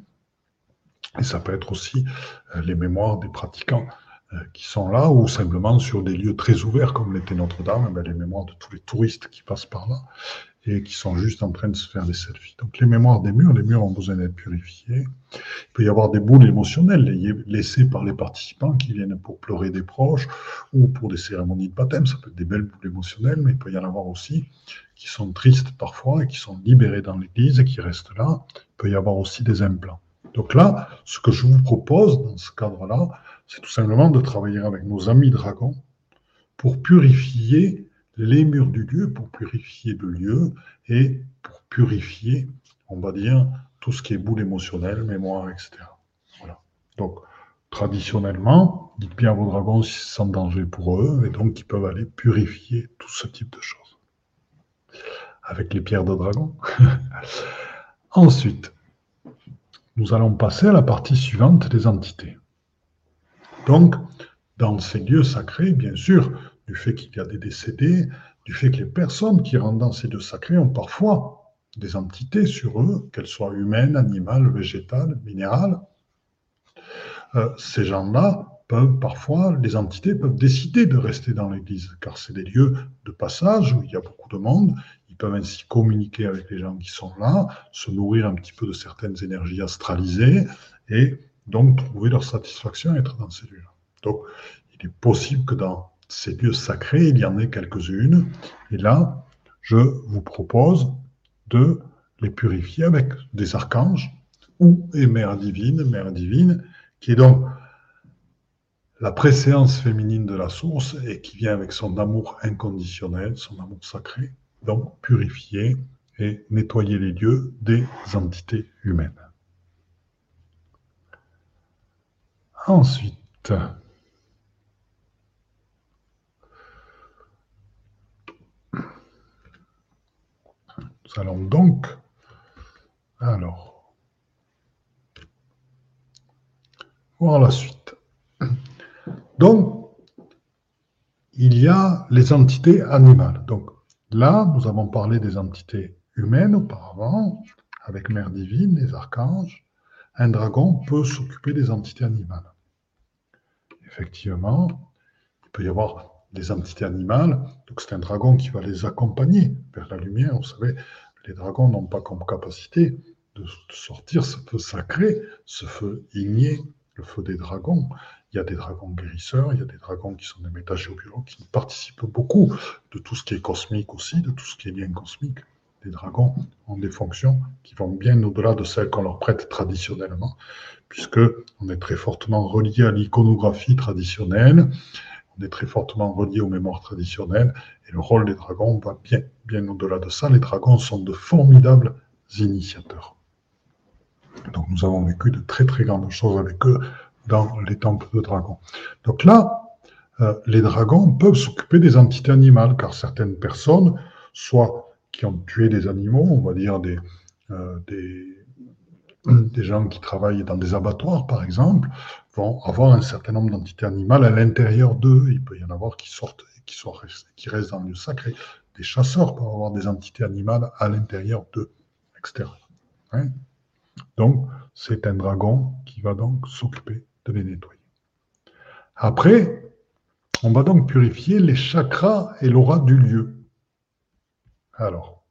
Et ça peut être aussi euh, les mémoires des pratiquants qui sont là, ou simplement sur des lieux très ouverts comme l'était Notre-Dame, ben, les mémoires de tous les touristes qui passent par là et qui sont juste en train de se faire des selfies. Donc les mémoires des murs, les murs ont besoin d'être purifiés. Il peut y avoir des boules émotionnelles laissées par les participants qui viennent pour pleurer des proches ou pour des cérémonies de baptême. Ça peut être des belles boules émotionnelles, mais il peut y en avoir aussi qui sont tristes parfois et qui sont libérées dans l'église et qui restent là. Il peut y avoir aussi des implants. Donc là, ce que je vous propose dans ce cadre-là, c'est tout simplement de travailler avec nos amis dragons pour purifier les murs du lieu, pour purifier le lieu et pour purifier, on va dire, tout ce qui est boule émotionnelle, mémoire, etc. Voilà. Donc, traditionnellement, dites bien à vos dragons si c'est sans danger pour eux, et donc ils peuvent aller purifier tout ce type de choses. Avec les pierres de dragon. <laughs> Ensuite, nous allons passer à la partie suivante des entités. Donc, dans ces lieux sacrés, bien sûr, du fait qu'il y a des décédés, du fait que les personnes qui rentrent dans ces lieux sacrés ont parfois des entités sur eux, qu'elles soient humaines, animales, végétales, minérales, euh, ces gens-là peuvent parfois, les entités peuvent décider de rester dans l'Église, car c'est des lieux de passage où il y a beaucoup de monde. Ils peuvent ainsi communiquer avec les gens qui sont là, se nourrir un petit peu de certaines énergies astralisées et donc trouver leur satisfaction à être dans ces lieux-là. Donc, il est possible que dans ces lieux sacrés, il y en ait quelques-unes. Et là, je vous propose de les purifier avec des archanges ou et Mère divine, Mère divine, qui est donc la préséance féminine de la source et qui vient avec son amour inconditionnel, son amour sacré, donc purifier et nettoyer les lieux des entités humaines. Ensuite, nous allons donc, alors, voir la suite. Donc, il y a les entités animales. Donc, là, nous avons parlé des entités humaines auparavant, avec Mère divine, les archanges. Un dragon peut s'occuper des entités animales effectivement, il peut y avoir des entités animales. Donc c'est un dragon qui va les accompagner vers la lumière. Vous savez, les dragons n'ont pas comme capacité de sortir ce feu sacré, ce feu igné, le feu des dragons. Il y a des dragons guérisseurs, il y a des dragons qui sont des métagéobiologues, qui participent beaucoup de tout ce qui est cosmique aussi, de tout ce qui est bien cosmique. Les dragons ont des fonctions qui vont bien au-delà de celles qu'on leur prête traditionnellement, puisque on est très fortement relié à l'iconographie traditionnelle, on est très fortement relié aux mémoires traditionnelles, et le rôle des dragons va bien, bien au-delà de ça. Les dragons sont de formidables initiateurs. Donc nous avons vécu de très très grandes choses avec eux dans les temples de dragons. Donc là, euh, les dragons peuvent s'occuper des entités animales, car certaines personnes, soit qui ont tué des animaux, on va dire des, euh, <clears throat> des gens qui travaillent dans des abattoirs, par exemple, vont avoir un certain nombre d'entités animales à l'intérieur d'eux. Il peut y en avoir qui sortent, qui, sont, qui restent dans le lieu sacré. Des chasseurs peuvent avoir des entités animales à l'intérieur d'eux, etc. Hein? Donc, c'est un dragon qui va donc s'occuper de les nettoyer. Après, on va donc purifier les chakras et l'aura du lieu. Alors,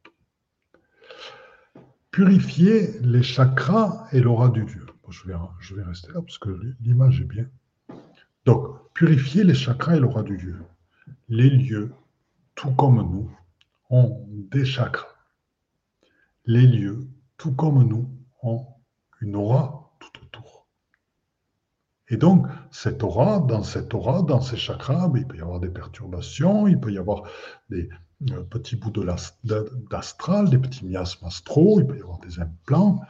purifier les chakras et l'aura du lieu. je, vais, je vais rester là parce que l'image est bien. Donc, purifier les chakras et l'aura du lieu. Les lieux, tout comme nous, ont des chakras. Les lieux, tout comme nous, ont une aura tout autour. Et donc, cette aura, dans cette aura, dans ces chakras, ben, il peut y avoir des perturbations, il peut y avoir des petits bouts d'astral, des petits miasmes astraux, il peut y avoir des implants,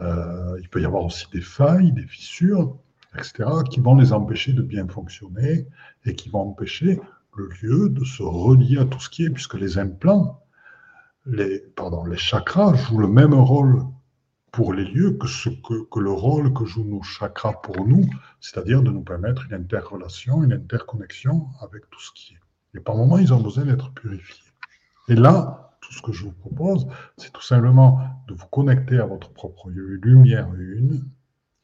euh, il peut y avoir aussi des failles, des fissures, etc., qui vont les empêcher de bien fonctionner et qui vont empêcher le lieu de se relier à tout ce qui est, puisque les implants, les, pardon, les chakras jouent le même rôle pour les lieux que, ce que, le rôle que jouent nos chakras pour nous, c'est-à-dire de nous permettre une interrelation, une interconnexion avec tout ce qui est. Et par moments, ils ont besoin d'être purifiés. Et là, tout ce que je vous propose, c'est tout simplement de vous connecter à votre propre lumière une,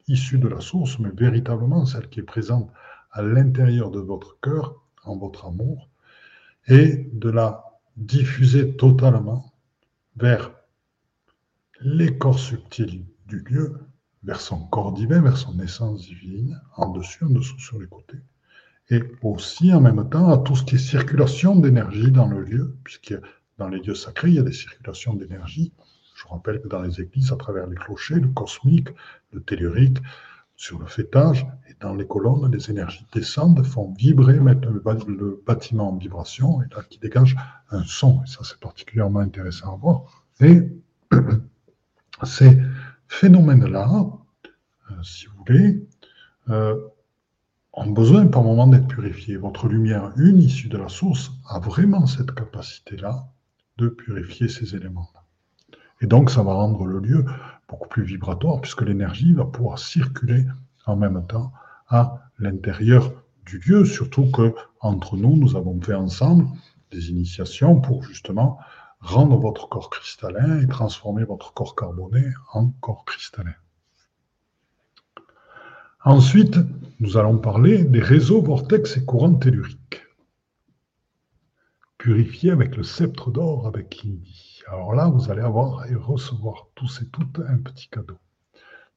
issue de la source, mais véritablement celle qui est présente à l'intérieur de votre cœur, en votre amour, et de la diffuser totalement vers les corps subtils du lieu vers son corps divin, vers son essence divine, en dessus, en dessous, sur les côtés. Et aussi, en même temps, à tout ce qui est circulation d'énergie dans le lieu, puisque dans les lieux sacrés, il y a des circulations d'énergie. Je rappelle que dans les églises, à travers les clochers, le cosmique, le tellurique, sur le fêtage et dans les colonnes, les énergies descendent, font vibrer, mettent le, bâtiment en vibration, et là, qui dégage un son. Et ça, c'est particulièrement intéressant à voir. Et <clears throat> Ces phénomènes-là, euh, si vous voulez, euh, ont besoin par moment d'être purifiés. Votre lumière, une issue de la source, a vraiment cette capacité-là de purifier ces éléments-là. Et donc, ça va rendre le lieu beaucoup plus vibratoire, puisque l'énergie va pouvoir circuler en même temps à l'intérieur du lieu, surtout que entre nous, nous avons fait ensemble des initiations pour justement rendre votre corps cristallin et transformer votre corps carboné en corps cristallin. Ensuite, nous allons parler des réseaux vortex et courants telluriques. Purifiés avec le sceptre d'or avec Indi. Alors là, vous allez avoir et recevoir tous et toutes un petit cadeau.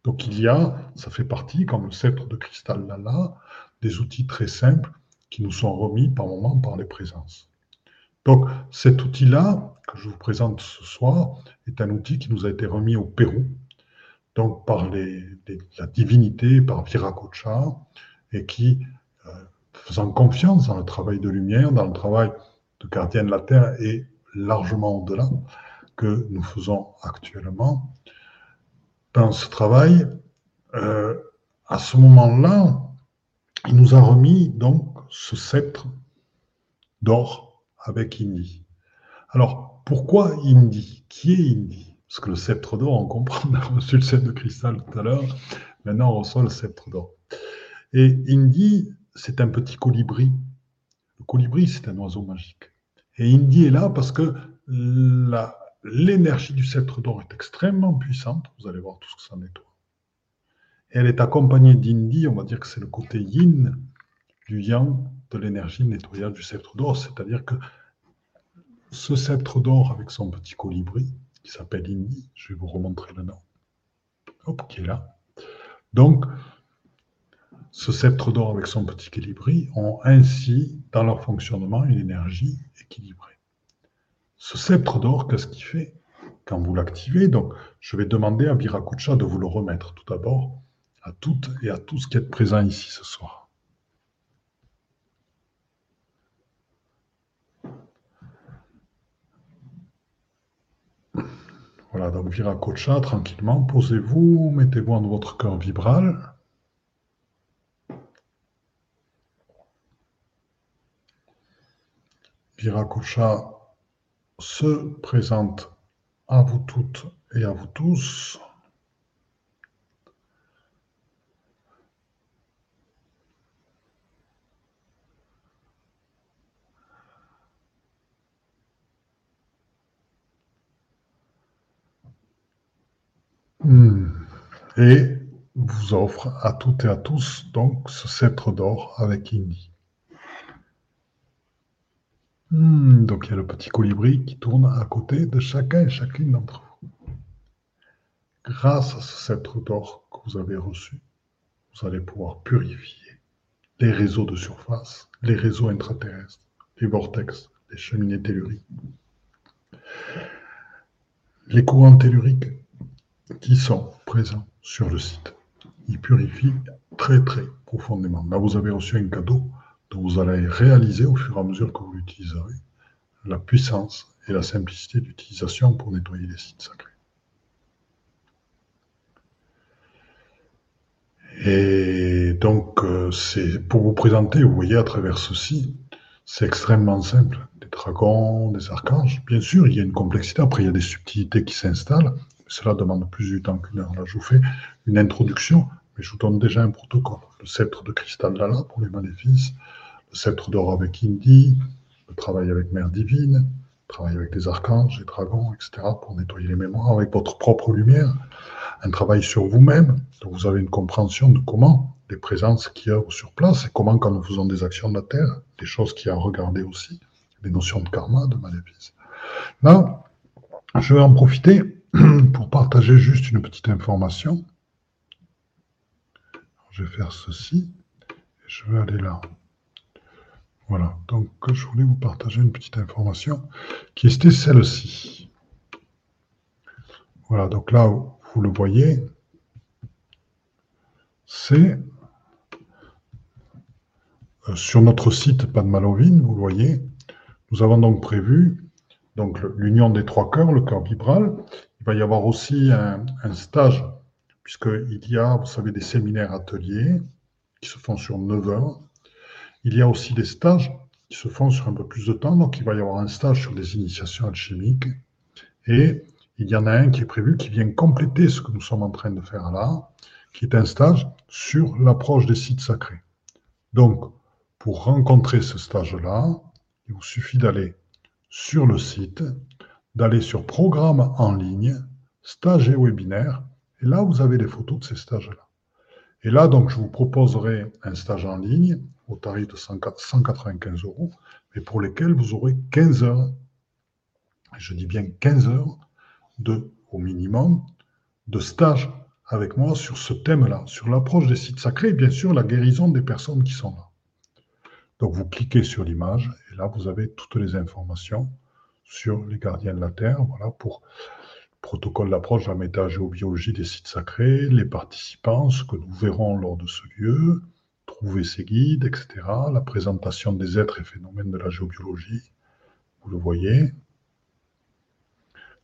Donc il y a, ça fait partie, comme le sceptre de cristal Lala, des outils très simples qui nous sont remis par moment par les présences. Donc cet outil-là, que je vous présente ce soir, est un outil qui nous a été remis au Pérou, donc par la divinité, par Viracocha, et qui, euh, faisant confiance dans le travail de lumière, dans le travail de gardien de la Terre et largement au-delà que nous faisons actuellement, dans ce travail, euh, à ce moment-là, il nous a remis donc ce sceptre d'or avec Indi. Alors, pourquoi Indy Qui est Indy Parce que le sceptre d'or, on comprend, on a reçu le sceptre de cristal tout à l'heure, maintenant on reçoit le sceptre d'or. Et Indy, c'est un petit colibri. Le colibri, c'est un oiseau magique. Et Indy est là parce que l'énergie du sceptre d'or est extrêmement puissante. Vous allez voir tout ce que ça nettoie. Et elle est accompagnée d'Indy, on va dire que c'est le côté yin du yang de l'énergie nettoyage du sceptre d'or, c'est-à-dire que ce sceptre d'or avec son petit colibri, qui s'appelle Indi, je vais vous remontrer le nom. hop, qui est là. Donc, ce sceptre d'or avec son petit colibri ont ainsi, dans leur fonctionnement, une énergie équilibrée. Ce sceptre d'or, qu'est-ce qu'il fait quand vous l'activez? Donc, je vais demander à Viracocha de vous le remettre tout d'abord à toutes et à tous qui êtes présents ici ce soir. Voilà, donc Viracocha, tranquillement, posez-vous, mettez-vous en votre cœur vibral. Viracocha se présente à vous toutes et à vous tous. Et vous offre à toutes et à tous donc ce sceptre d'or avec Indy. Hmm. donc il y a le petit colibri qui tourne à côté de chacun et chacune d'entre vous. Grâce à ce sceptre d'or que vous avez reçu, vous allez pouvoir purifier les réseaux de surface, les réseaux intraterrestres, les vortex, les cheminées telluriques, les courants telluriques qui sont présents sur le site. Ils purifient très très profondément. Là, vous avez reçu un cadeau dont vous allez réaliser au fur et à mesure que vous l'utiliserez la puissance et la simplicité d'utilisation pour nettoyer les sites sacrés. Et donc, euh, c'est pour vous présenter, vous voyez, à travers ceci, c'est extrêmement simple. Des dragons, des archanges, bien sûr, il y a une complexité. Après, il y a des subtilités qui s'installent. Cela demande plus de temps qu'une heure. Là, je vous fais une introduction, mais je vous donne déjà un protocole. Le sceptre de cristal Lala pour les maléfices, le sceptre d'or avec Indy, le travail avec Mère Divine, le travail avec des archanges, les dragons, etc., pour nettoyer les mémoires avec votre propre lumière, un travail sur vous-même, donc vous avez une compréhension de comment les présences y a sur place et comment, quand nous faisons des actions de la Terre, des choses qui a regardé aussi, les notions de karma, de maléfice. Là, je vais en profiter <clears throat> pour partager juste une petite information. Je vais faire ceci et je vais aller là. Voilà, donc je voulais vous partager une petite information qui était celle-ci. Voilà, donc là, vous le voyez, c'est euh, sur notre site Padmalovine, vous le voyez, nous avons donc prévu l'union des trois cœurs, le cœur vibral, il va y avoir aussi un, stage, puisqu'il y a, vous savez, des séminaires ateliers qui se font sur 9 heures. Il y a aussi des stages qui se font sur un peu plus de temps. Donc, il va y avoir un stage sur des initiations alchimiques. Et il y en a un qui est prévu qui vient compléter ce que nous sommes en train de faire là, qui est un stage sur l'approche des sites sacrés. Donc, pour rencontrer ce stage-là, il vous suffit d'aller sur le site, d'aller sur Programme en ligne, Stage et webinaire, et là, vous avez les photos de ces stages-là. Et là, donc, je vous proposerai un stage en ligne au tarif de 195 euros, mais pour lesquels vous aurez 15 heures, je dis bien 15 heures, de, au minimum, de stage avec moi sur ce thème-là, sur l'approche des sites sacrés et bien sûr la guérison des personnes qui sont là. Donc vous cliquez sur l'image et là vous avez toutes les informations sur les gardiens de la Terre, voilà, pour le protocole d'approche la métagéobiologie des sites sacrés, les participants, ce que nous verrons lors de ce lieu, trouver ses guides, etc., la présentation des êtres et phénomènes de la géobiologie, vous le voyez,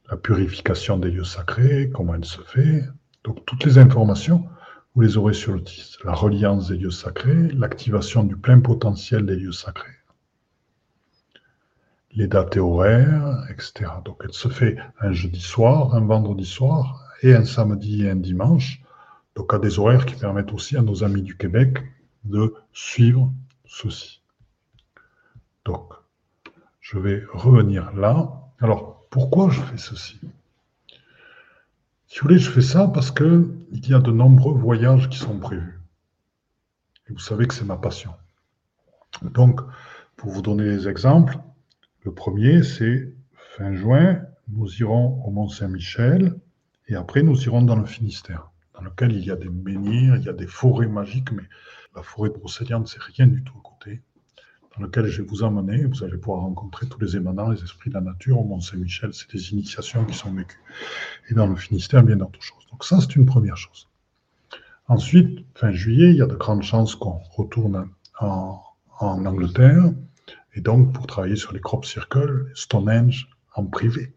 la purification des lieux sacrés, comment elle se fait, donc toutes les informations, vous les aurez sur le titre. La reliance des lieux sacrés, l'activation du plein potentiel des lieux sacrés les dates et horaires, etc. Donc elle se fait un jeudi soir, un vendredi soir et un samedi et un dimanche. Donc à des horaires qui permettent aussi à nos amis du Québec de suivre ceci. Donc, je vais revenir là. Alors, pourquoi je fais ceci? Si vous voulez, je fais ça parce qu'il y a de nombreux voyages qui sont prévus. Vous savez que c'est ma passion. Donc, pour vous donner des exemples, le premier, c'est fin juin, nous irons au Mont-Saint-Michel et après nous irons dans le Finistère, dans lequel il y a des menhirs, il y a des forêts magiques, mais la forêt de Brocéliande, c'est rien du tout à côté, dans lequel je vais vous emmener. Vous allez pouvoir rencontrer tous les émanants, les esprits de la nature. Au Mont-Saint-Michel, c'est des initiations qui sont vécues. Et dans le Finistère, bien d'autres choses. Donc ça, c'est une première chose. Ensuite, fin juillet, il y a de grandes chances qu'on retourne en Angleterre, et donc pour travailler sur les crop circles, Stonehenge en privé,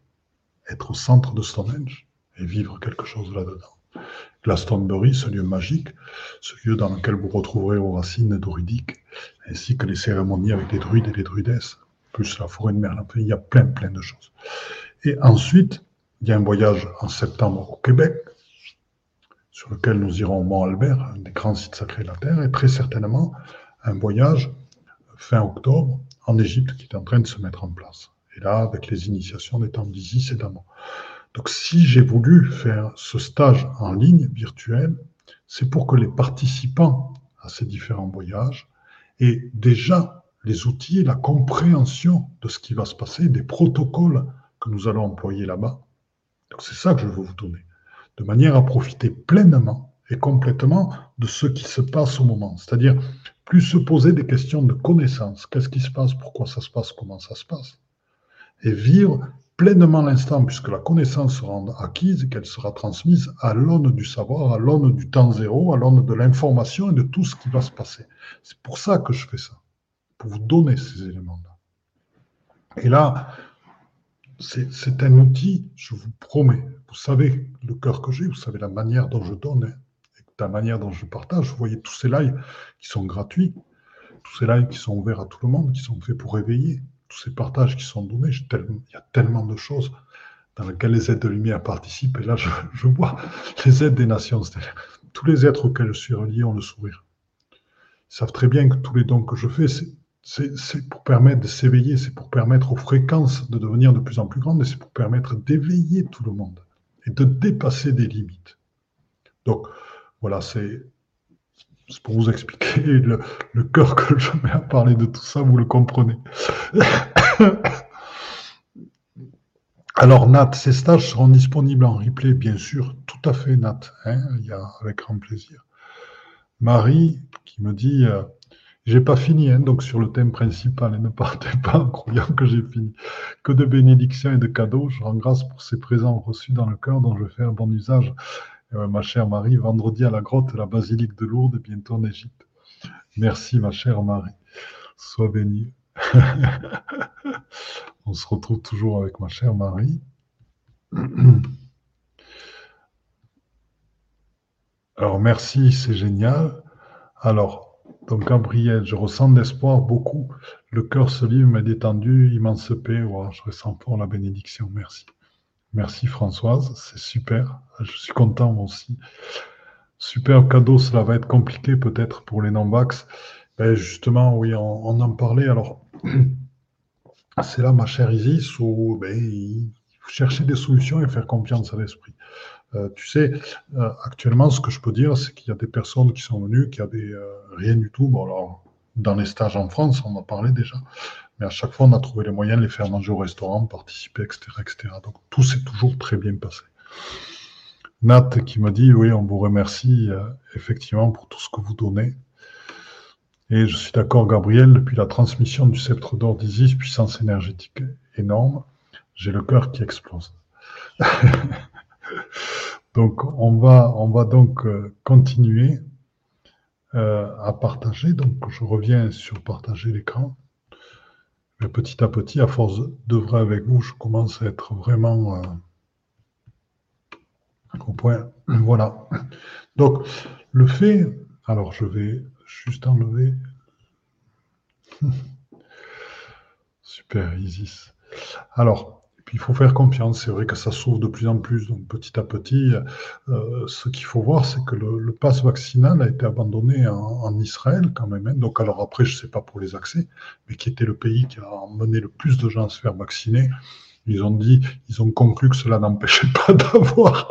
être au centre de Stonehenge et vivre quelque chose là-dedans. Glastonbury, ce lieu magique, ce lieu dans lequel vous retrouverez vos racines druidiques, ainsi que les cérémonies avec les druides et les druidesses, plus la forêt de Merlin. Il y a plein, plein de choses. Et ensuite, il y a un voyage en septembre au Québec, sur lequel nous irons au Mont Albert, un des grands sites sacrés de la Terre, et très certainement un voyage fin octobre en Égypte qui est en train de se mettre en place. Et là, avec les initiations des temps d'Isis et d'Amon. Donc, si j'ai voulu faire ce stage en ligne virtuel, c'est pour que les participants à ces différents voyages aient déjà les outils et la compréhension de ce qui va se passer, des protocoles que nous allons employer là-bas. Donc, c'est ça que je veux vous donner, de manière à profiter pleinement et complètement de ce qui se passe au moment. C'est-à-dire, plus se poser des questions de connaissance. Qu'est-ce qui se passe? Pourquoi ça se passe? Comment ça se passe? Et vivre pleinement l'instant, puisque la connaissance sera acquise et qu'elle sera transmise à l'aune du savoir, à l'aune du temps zéro, à l'aune de l'information et de tout ce qui va se passer. C'est pour ça que je fais ça, pour vous donner ces éléments-là. Et là, c'est un outil, je vous promets. Vous savez le cœur que j'ai, vous savez la manière dont je donne, la manière dont je partage. Vous voyez tous ces lives qui sont gratuits, tous ces lives qui sont ouverts à tout le monde, qui sont faits pour éveiller tous ces partages qui sont donnés, il y a tellement de choses dans lesquelles les aides de lumière participent. Et là, je, vois les aides des nations. Tous les êtres auxquels je suis relié ont le sourire. Ils savent très bien que tous les dons que je fais, c'est pour permettre de s'éveiller, c'est pour permettre aux fréquences de devenir de plus en plus grandes, et c'est pour permettre d'éveiller tout le monde et de dépasser des limites. Donc, voilà, c'est pour vous expliquer <laughs> le, cœur que je mets à parler de tout ça, vous le comprenez. <coughs> Alors Nat, ces stages seront disponibles en replay, bien sûr, tout à fait Nat, hein, avec grand plaisir. Marie qui me dit, euh, j'ai pas fini, hein, donc sur le thème principal, et ne partez pas en croyant que j'ai fini. Que de bénédictions et de cadeaux, je rends grâce pour ces présents reçus dans le cœur dont je fais un bon usage ma chère Marie, vendredi à la grotte, la basilique de Lourdes, bientôt en Égypte. Merci, ma chère Marie. Sois bénie. <laughs> On se retrouve toujours avec ma chère Marie. <clears throat> Alors, merci, c'est génial. Alors, donc, Gabriel, je ressens de l'espoir beaucoup. Le cœur se livre, m'est détendu, immense paix. je ressens pour la bénédiction. Merci. Merci Françoise, c'est super. Je suis content aussi. Super cadeau, cela va être compliqué peut-être pour les non-vax. Ben justement, oui, on, en parlait. Alors, <clears throat> c'est là, ma chère Isis, où ben, chercher des solutions et faire confiance à l'esprit. Euh, tu sais, euh, actuellement, ce que je peux dire, c'est qu'il y a des personnes qui sont venues qui avaient euh, rien du tout. Bon, alors, dans les stages en France, on en parlait déjà. Mais à chaque fois, on a trouvé les moyens de les faire manger au restaurant, participer, etc. etc. Donc tout s'est toujours très bien passé. Nat qui me dit, oui, on vous remercie euh, effectivement pour tout ce que vous donnez. Et je suis d'accord, Gabriel, depuis la transmission du sceptre d'or d'Isis, puissance énergétique énorme, j'ai le cœur qui explose. <laughs> donc on va, on va donc euh, continuer euh, à partager. Donc je reviens sur partager l'écran petit à petit, à force d'œuvrer avec vous, je commence à être vraiment euh, au point. Voilà. Donc, le fait, alors je vais juste enlever. <laughs> Super, Isis. Alors, il faut faire confiance. C'est vrai que ça s'ouvre de plus en plus. Donc petit à petit, euh, ce qu'il faut voir, c'est que le, le, pass vaccinal a été abandonné en, Israël quand même. Hein. Donc alors après, je ne sais pas pour les accès, mais qui était le pays qui a emmené le plus de gens à se faire vacciner. Ils ont dit, ils ont conclu que cela n'empêchait <laughs> pas d'avoir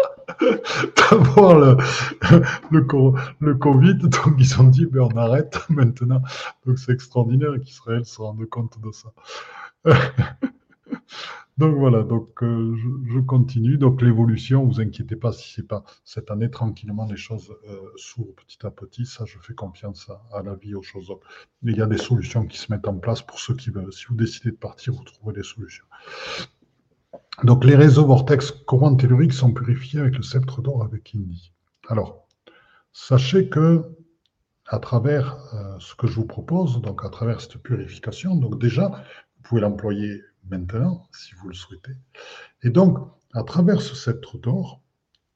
le, Covid. Donc ils ont dit, ben, on arrête <laughs> maintenant. Donc c'est extraordinaire qu'Israël se rende compte de ça. <laughs> Donc voilà, donc euh, je, continue. Donc l'évolution, vous inquiétez pas si c'est pas cette année tranquillement les choses euh, s'ouvrent petit à petit. Ça, je fais confiance à, la vie, aux choses. Il y a des solutions qui se mettent en place pour ceux qui veulent. Si vous décidez de partir, vous trouverez des solutions. Donc les réseaux vortex courants telluriques sont purifiés avec le sceptre d'or avec Indy. Alors, sachez que à travers euh, ce que je vous propose, donc à travers cette purification, donc déjà, vous pouvez l'employer maintenant, si vous le souhaitez. Et donc, à travers ce sceptre d'or,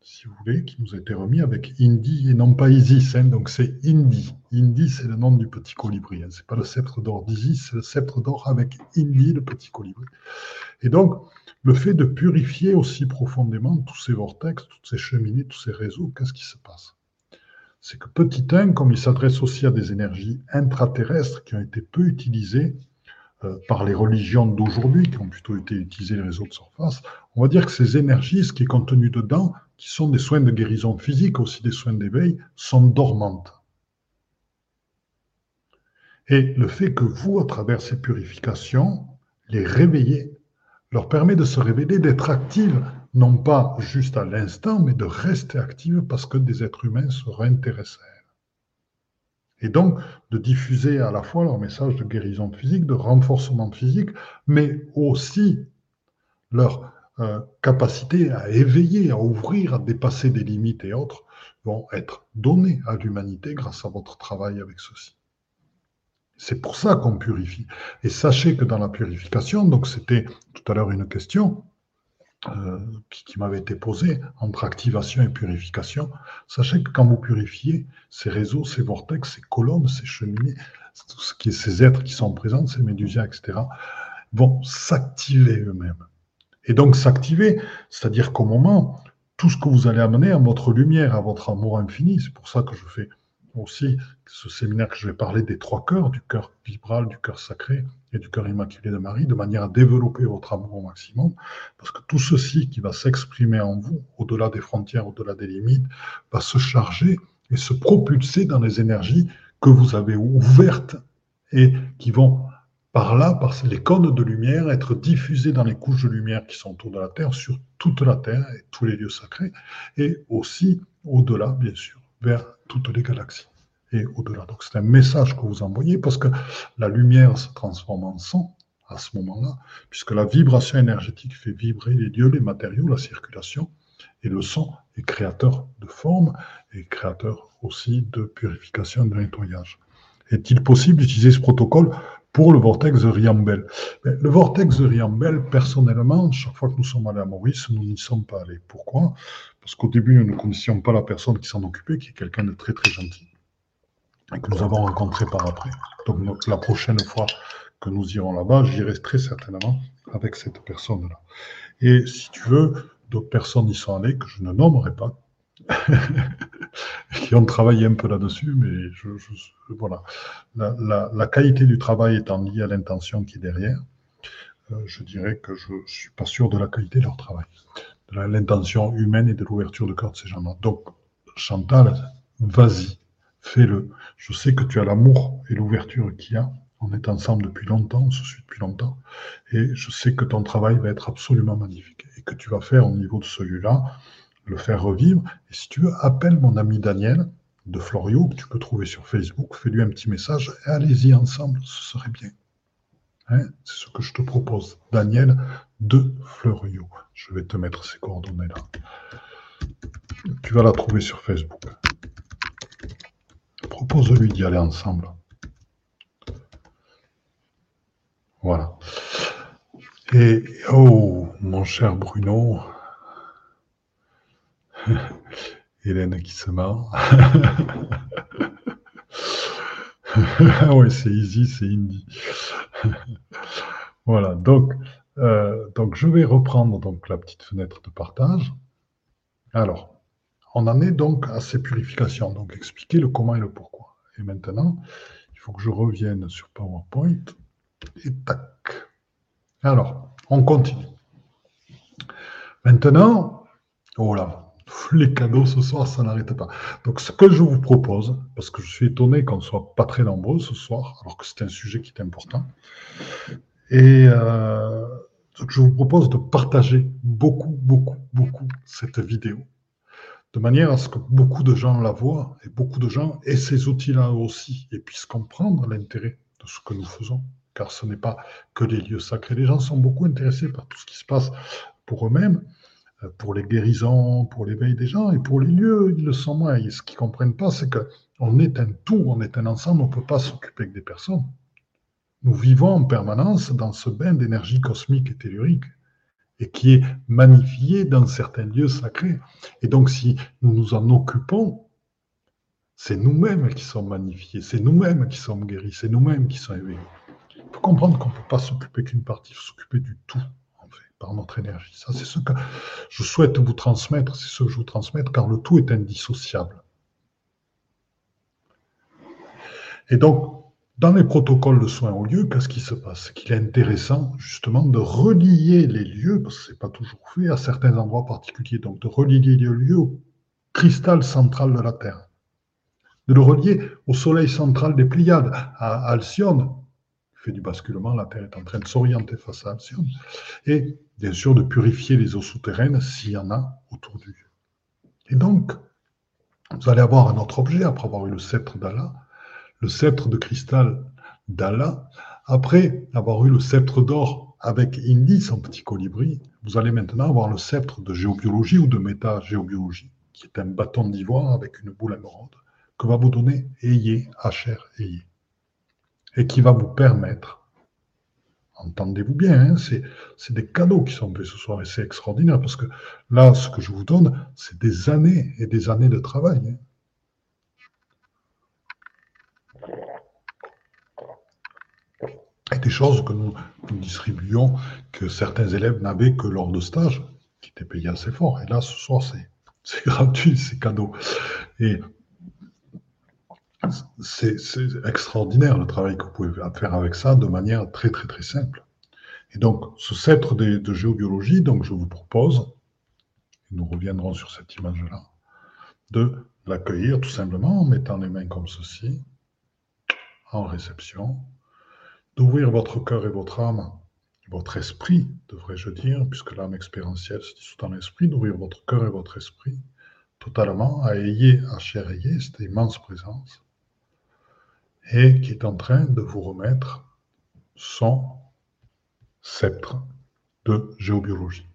si vous voulez, qui nous a été remis avec Indy et non pas Isis, hein, donc c'est Indy. Indy, c'est le nom du petit colibri. Hein, c'est pas le sceptre d'or d'Isis, c'est le sceptre d'or avec Indy, le petit colibri. Et donc, le fait de purifier aussi profondément tous ces vortex, toutes ces cheminées, tous ces réseaux, qu'est-ce qui se passe? C'est que petit 1, comme il s'adresse aussi à des énergies intraterrestres qui ont été peu utilisées, par les religions d'aujourd'hui, qui ont plutôt été utilisées les réseaux de surface, on va dire que ces énergies, ce qui est contenu dedans, qui sont des soins de guérison physique, aussi des soins d'éveil, sont dormantes. Et le fait que vous, à travers ces purifications, les réveillez, leur permet de se révéler, d'être actives, non pas juste à l'instant, mais de rester actives parce que des êtres humains se réintéressent et donc de diffuser à la fois leur message de guérison physique, de renforcement physique, mais aussi leur euh, capacité à éveiller, à ouvrir, à dépasser des limites et autres, vont être données à l'humanité grâce à votre travail avec ceci. C'est pour ça qu'on purifie. Et sachez que dans la purification, donc c'était tout à l'heure une question, euh, qui, m'avait été posé entre activation et purification. Sachez que quand vous purifiez, ces réseaux, ces vortex, ces colonnes, ces cheminées, tout ces êtres qui sont présents, ces médusiens, etc., vont s'activer eux-mêmes. Et donc s'activer, c'est-à-dire qu'au moment, tout ce que vous allez amener à votre lumière, à votre amour infini, c'est pour ça que je fais aussi ce séminaire que je vais parler des trois cœurs, du cœur vibral, du cœur sacré et du cœur immaculé de Marie, de manière à développer votre amour au maximum, parce que tout ceci qui va s'exprimer en vous, au-delà des frontières, au-delà des limites, va se charger et se propulser dans les énergies que vous avez ouvertes et qui vont par là, par les cônes de lumière, être diffusées dans les couches de lumière qui sont autour de la Terre, sur toute la Terre et tous les lieux sacrés, et aussi au-delà, bien sûr, vers toutes les galaxies au-delà. Donc c'est un message que vous envoyez parce que la lumière se transforme en son à ce moment-là, puisque la vibration énergétique fait vibrer les lieux, les matériaux, la circulation, et le son est créateur de forme et créateur aussi de purification, de nettoyage. Est-il possible d'utiliser ce protocole pour le vortex de Riambel Le vortex de Riambel, personnellement, chaque fois que nous sommes allés à Maurice, nous n'y sommes pas allés. Pourquoi? Parce qu'au début, nous ne connaissions pas la personne qui s'en occupait, qui est quelqu'un de très très gentil, que nous avons rencontré par après. Donc la prochaine fois que nous irons là-bas, j'irai très certainement avec cette personne-là. Et si tu veux, d'autres personnes y sont allées que je ne nommerai pas, <laughs> qui ont travaillé un peu là-dessus, mais voilà. La, qualité du travail étant liée à l'intention qui est derrière, euh, je dirais que je ne suis pas sûr de la qualité de leur travail, de l'intention humaine et de l'ouverture de cœur de ces gens-là. Donc, Chantal, vas-y, fais-le. Je sais que tu as l'amour et l'ouverture qu'il y a. On est ensemble depuis longtemps, on se suit depuis longtemps. Et je sais que ton travail va être absolument magnifique et que tu vas faire au niveau de celui-là le faire revivre. Et si tu veux, appelle mon ami Daniel de Florio, que tu peux trouver sur Facebook, fais-lui un petit message et allez-y ensemble, ce serait bien. Hein, c'est ce que je te propose. Daniel de Florio. Je vais te mettre ses coordonnées là. Tu vas la trouver sur Facebook. Propose-lui d'y aller ensemble. Voilà. Et oh, mon cher Bruno, <laughs> Hélène qui se marre. <laughs> ah ouais, c'est easy, c'est indie. <laughs> voilà, donc, euh, donc je vais reprendre donc la petite fenêtre de partage. Alors, on en est donc à ces purifications, donc expliquer le comment et le pourquoi. Et maintenant, il faut que je revienne sur PowerPoint et tac. Alors, on continue. Maintenant, oh là, les cadeaux ce soir, ça n'arrête pas. Donc, ce que je vous propose, parce que je suis étonné qu'on ne soit pas très nombreux ce soir, alors que c'est un sujet qui est important, et euh, je vous propose de partager beaucoup, beaucoup, beaucoup cette vidéo, de manière à ce que beaucoup de gens la voient et beaucoup de gens aient ces outils-là aussi et puissent comprendre l'intérêt de ce que nous faisons, car ce n'est pas que les lieux sacrés. Les gens sont beaucoup intéressés par tout ce qui se passe pour eux-mêmes, euh, pour les guérisons, pour l'éveil des gens, et pour les lieux, ils le sont moins. Et ce qu'ils ne comprennent pas, c'est qu'on est un tout, on est un ensemble, on ne peut pas s'occuper que des personnes. Nous vivons en permanence dans ce bain d'énergie cosmique et tellurique, et qui est magnifié dans certains lieux sacrés. Et donc, si nous nous en occupons, c'est nous-mêmes qui sommes magnifiés, c'est nous-mêmes qui sommes guéris, c'est nous-mêmes qui sommes éveillés. Il faut comprendre qu'on ne peut pas s'occuper qu'une partie, il faut s'occuper du tout par notre énergie. Ça, c'est ce que je souhaite vous transmettre, c'est ce que je vous transmette, car le tout est indissociable. Et donc, dans les protocoles de soins au lieu, qu'est-ce qui se passe? Qu'il est intéressant justement de relier les lieux, parce que ce n'est pas toujours fait, à certains endroits particuliers, donc de relier les lieux au cristal central de la Terre, de le relier au soleil central des Pléiades, à Alcyone, fait du basculement, la Terre est en train de s'orienter face à Alcyone, et bien sûr de purifier les eaux souterraines s'il y en a autour du lieu. Et donc, vous allez avoir un autre objet après avoir eu le sceptre d'Allah, le sceptre de cristal d'Allah, après avoir eu le sceptre d'or avec Indy, son petit colibri, vous allez maintenant avoir le sceptre de géobiologie ou de méta-géobiologie, qui est un bâton d'ivoire avec une boule émeraude, que va vous donner Ayé, Hacher, Ayé et qui va vous permettre, entendez-vous bien, hein, c'est des cadeaux qui sont faits ce soir et c'est extraordinaire parce que là, ce que je vous donne, c'est des années et des années de travail. Hein. Et des choses que nous, distribuions, que certains élèves n'avaient que lors de stage, qui étaient payés assez fort. Et là, ce soir, c'est <laughs> gratuit, c'est cadeau. Et c'est extraordinaire le travail que vous pouvez faire avec ça de manière très très très simple. Et donc, ce sceptre de, géobiologie, donc je vous propose, nous reviendrons sur cette image-là, de l'accueillir tout simplement en mettant les mains comme ceci, en réception, d'ouvrir votre cœur et votre âme, votre esprit, devrais-je dire, puisque l'âme expérientielle se dissout dans l'esprit, d'ouvrir votre cœur et votre esprit totalement à ayer, à cher ayer, cette immense présence, et qui est en train de vous remettre son sceptre de géobiologie.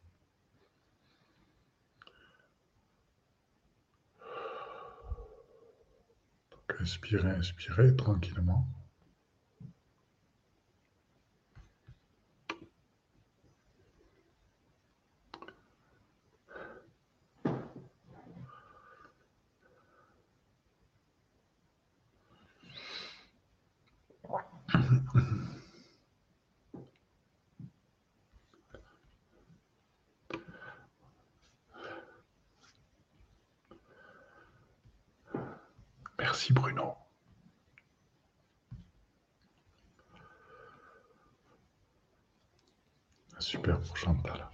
Inspirez, inspirez tranquillement. <laughs> Merci Bruno. Super pour Chantal.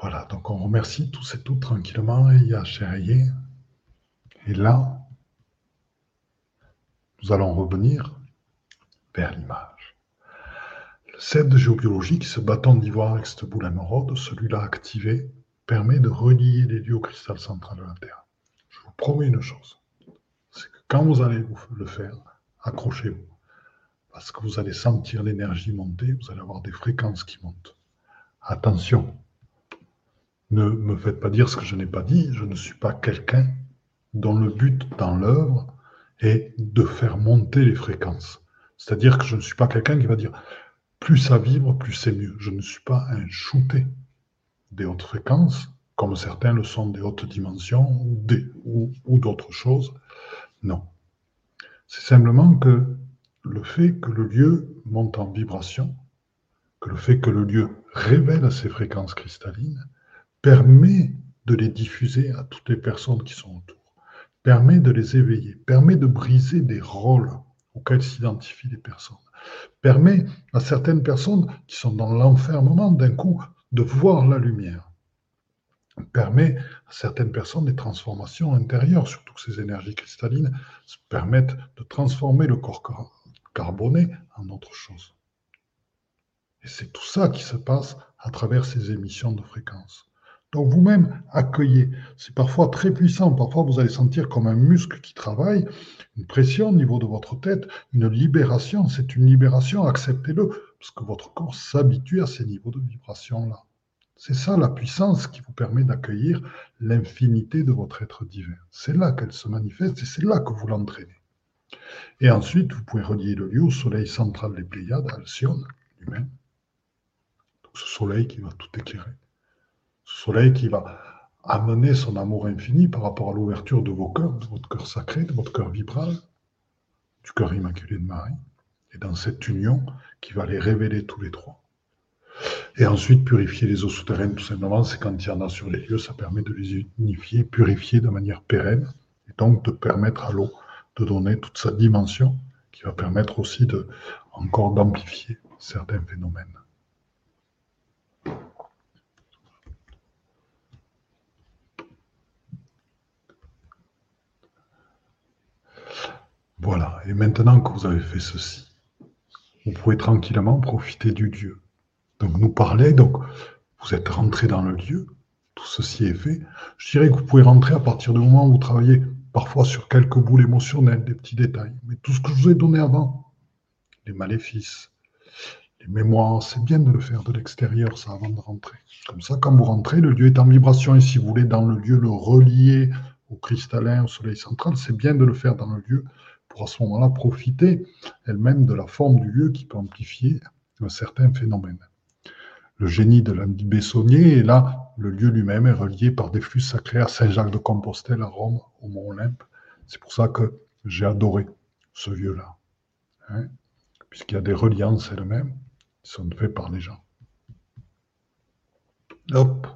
Voilà, donc on remercie tous et toutes tranquillement et il y a Et là, nous allons revenir vers l'image. Le géobiologie, qui se bâton d'ivoire avec cette boule émeraude, celui-là activé, permet de relier les lieux au cristal central de la Terre. Je vous promets une chose, c'est que quand vous allez le faire, accrochez-vous, parce que vous allez sentir l'énergie monter, vous allez avoir des fréquences qui montent. Attention, ne me faites pas dire ce que je n'ai pas dit, je ne suis pas quelqu'un dont le but dans l'œuvre est de faire monter les fréquences. C'est-à-dire que je ne suis pas quelqu'un qui va dire plus ça vibre, plus c'est mieux. Je ne suis pas un shooté des hautes fréquences, comme certains le sont des hautes dimensions ou, d'autres choses. Non. C'est simplement que le fait que le lieu monte en vibration, que le fait que le lieu révèle ces fréquences cristallines, permet de les diffuser à toutes les personnes qui sont autour, permet de les éveiller, permet de briser des rôles auxquels s'identifient les personnes, permet à certaines personnes qui sont dans l'enfermement d'un coup de voir la lumière permet à certaines personnes des transformations intérieures, surtout que ces énergies cristallines permettent de transformer le corps carboné en autre chose. Et c'est tout ça qui se passe à travers ces émissions de fréquences. Donc vous-même, accueillez. C'est parfois très puissant. Parfois, vous allez sentir comme un muscle qui travaille, une pression au niveau de votre tête, une libération. C'est une libération, acceptez-le, parce que votre corps s'habitue à ces niveaux de vibration-là. C'est ça la puissance qui vous permet d'accueillir l'infinité de votre être divin. C'est là qu'elle se manifeste et c'est là que vous l'entraînez. Et ensuite, vous pouvez relier le lieu au soleil central des Pléiades, Alcyone, lui-même. ce soleil qui va tout éclairer. Soleil qui va amener son amour infini par rapport à l'ouverture de vos cœurs, de votre cœur sacré, de votre cœur vibral, du cœur immaculé de Marie. Et dans cette union qui va les révéler tous les trois. Et ensuite, purifier les eaux souterraines, tout simplement, c'est quand il y en a sur les lieux, ça permet de les unifier, purifier de manière pérenne, et donc de permettre à l'eau de donner toute sa dimension, qui va permettre aussi de encore d'amplifier certains phénomènes. Voilà, et maintenant que vous avez fait ceci, vous pouvez tranquillement profiter du Dieu. Donc nous parler, donc vous êtes rentré dans le lieu, tout ceci est fait. Je dirais que vous pouvez rentrer à partir du moment où vous travaillez parfois sur quelques boules émotionnelles, des petits détails. Mais tout ce que je vous ai donné avant, les maléfices, les mémoires, c'est bien de le faire de l'extérieur, ça, avant de rentrer. Comme ça, quand vous rentrez, le lieu est en vibration. Et si vous voulez, dans le lieu, le relier au cristallin, au soleil central, c'est bien de le faire dans le lieu à ce moment-là profiter elle-même de la forme du lieu qui peut amplifier un certain phénomène. Le génie de l'Andy Bessonnier, et là, le lieu lui-même est relié par des flux sacrés à Saint-Jacques-de-Compostelle, à Rome, au Mont Olympe. C'est pour ça que j'ai adoré ce lieu-là. Hein, puisqu'il y a des reliances elles-mêmes qui sont faites par les gens. Hop,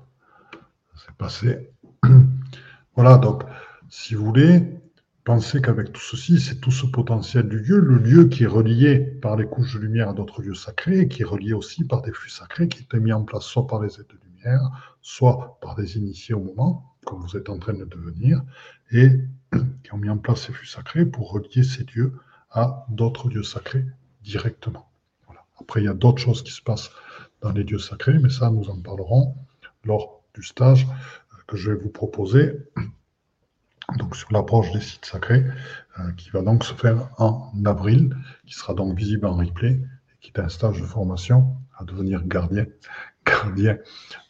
c'est passé. <clears throat> voilà, donc, si vous voulez, Pensez qu'avec tout ceci, c'est tout ce potentiel du lieu, le lieu qui est relié par les couches de lumière à d'autres lieux sacrés, qui est relié aussi par des flux sacrés qui étaient mis en place soit par les aides de lumière, soit par des initiés au moment, comme vous êtes en train de devenir, et <clears throat> qui ont mis en place ces flux sacrés pour relier ces lieux à d'autres lieux sacrés directement. Après, il y a d'autres choses qui se passent dans les lieux sacrés, mais ça, nous en parlerons lors du stage que je vais vous proposer <clears throat> donc sur l'approche des sites sacrés, euh, qui va donc se faire en avril, qui sera donc visible en replay, et qui est un stage de formation à devenir gardien. <laughs> Gardien,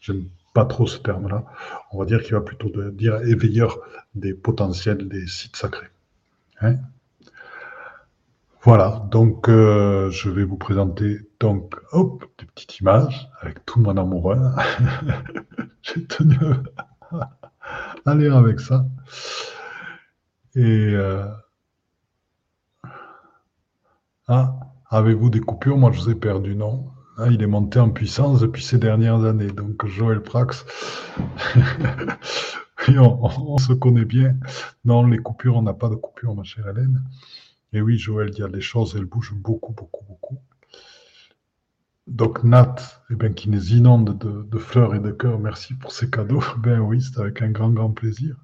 j'aime pas trop ce terme-là. On va dire qu'il va plutôt dire éveilleur des potentiels des sites sacrés. Hein voilà, donc euh, je vais vous présenter donc des petites images avec tout mon amoureux. <laughs> J'ai tenu <laughs> à lire avec ça. Et euh, ah, avez-vous des coupures? Moi, je vous ai perdu, non ah, Il est monté en puissance depuis ces dernières années. Donc, Joël Prax, <laughs> on, se connaît bien. Non, les coupures, on n'a pas de coupures, ma chère Hélène. Et oui, Joël, il y a des choses, elles bougent beaucoup, beaucoup, beaucoup. Donc Nat, eh ben, qui nous inonde de, fleurs et de cœurs, merci pour ces cadeaux. <laughs> Ben oui, c'est avec un grand, grand plaisir.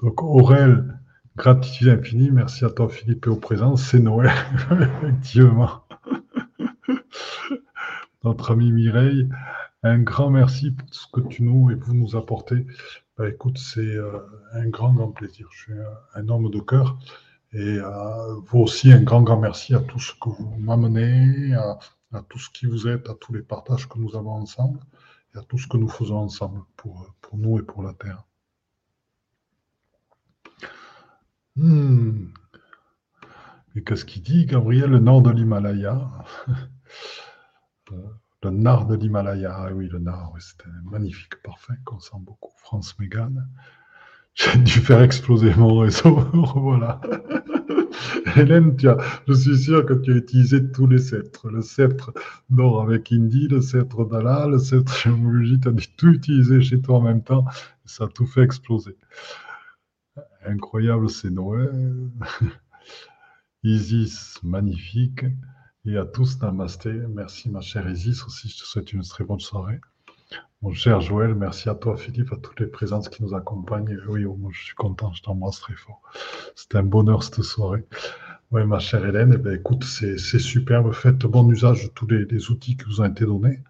Donc Aurel, Gratitude infinie. Merci à toi, Philippe, et au présent. C'est Noël, <laughs> effectivement. <laughs> Notre ami Mireille, un grand merci pour tout ce que tu nous et vous nous apportez. Bah, écoute, c'est euh, un grand, grand plaisir. Je suis un, homme de cœur. Et euh, vous aussi, un grand, grand merci à tout ce que vous m'amenez, à, à, tout ce qui vous êtes, à tous les partages que nous avons ensemble et à tout ce que nous faisons ensemble pour, nous et pour la Terre. Hmm. Et qu'est-ce qu'il dit, Gabriel? Le nord de l'Himalaya. <laughs> Le nord de l'Himalaya. Ah oui, le nord, c'était magnifique, parfait, qu'on sent beaucoup. France Mégane. <laughs> J'ai dû faire exploser mon réseau. <laughs> voilà. <laughs> Hélène, tu je suis sûr que tu as utilisé tous les sceptres. Le sceptre d'or avec Indy, le sceptre d'Allah, le sceptre géologie, tu as dû tout utiliser chez toi en même temps. Ça a tout fait exploser incroyable, c'est Noël. Isis, magnifique. Et à tous, namasté. Merci, ma chère Isis aussi. Je te souhaite une très bonne soirée. Mon cher Joël, merci à toi, Philippe, à toutes les présences qui nous accompagnent. oui, je suis content, je t'embrasse très fort. C'était un bonheur cette soirée. Oui, ma chère Hélène, eh bien, écoute, c'est superbe. Faites bon usage de tous les, outils qui vous ont été donnés.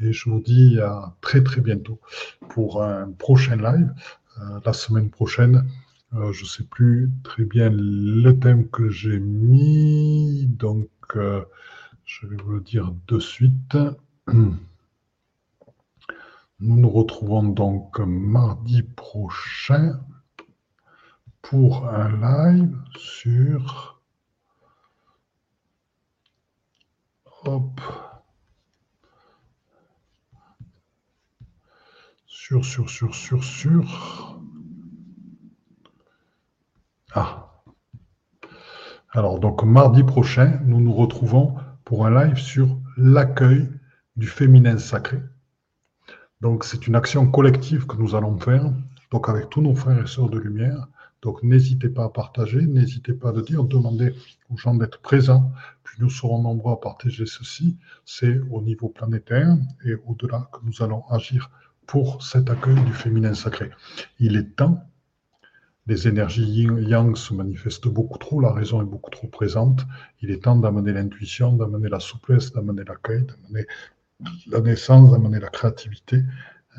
Et je vous dis à très très bientôt pour un prochain live. Euh, la semaine prochaine, euh, je ne sais plus très bien le thème que j'ai mis. Donc, euh, je vais vous le dire de suite. <clears throat> Nous nous retrouvons donc mardi prochain pour un live sur hop sur sur sur sur sur. Ah. Alors donc mardi prochain nous nous retrouvons pour un live sur l'accueil du féminin sacré donc c'est une action collective que nous allons faire donc avec tous nos frères et sœurs de lumière donc n'hésitez pas à partager, n'hésitez pas à dire, demandez aux gens d'être présents, puis nous serons nombreux à partager ceci. C'est au niveau planétaire et au-delà que nous allons agir pour cet accueil du féminin sacré. Il est temps, les énergies yin-yang se manifestent beaucoup trop, la raison est beaucoup trop présente. Il est temps d'amener l'intuition, d'amener la souplesse, d'amener l'accueil, d'amener la naissance, d'amener la créativité,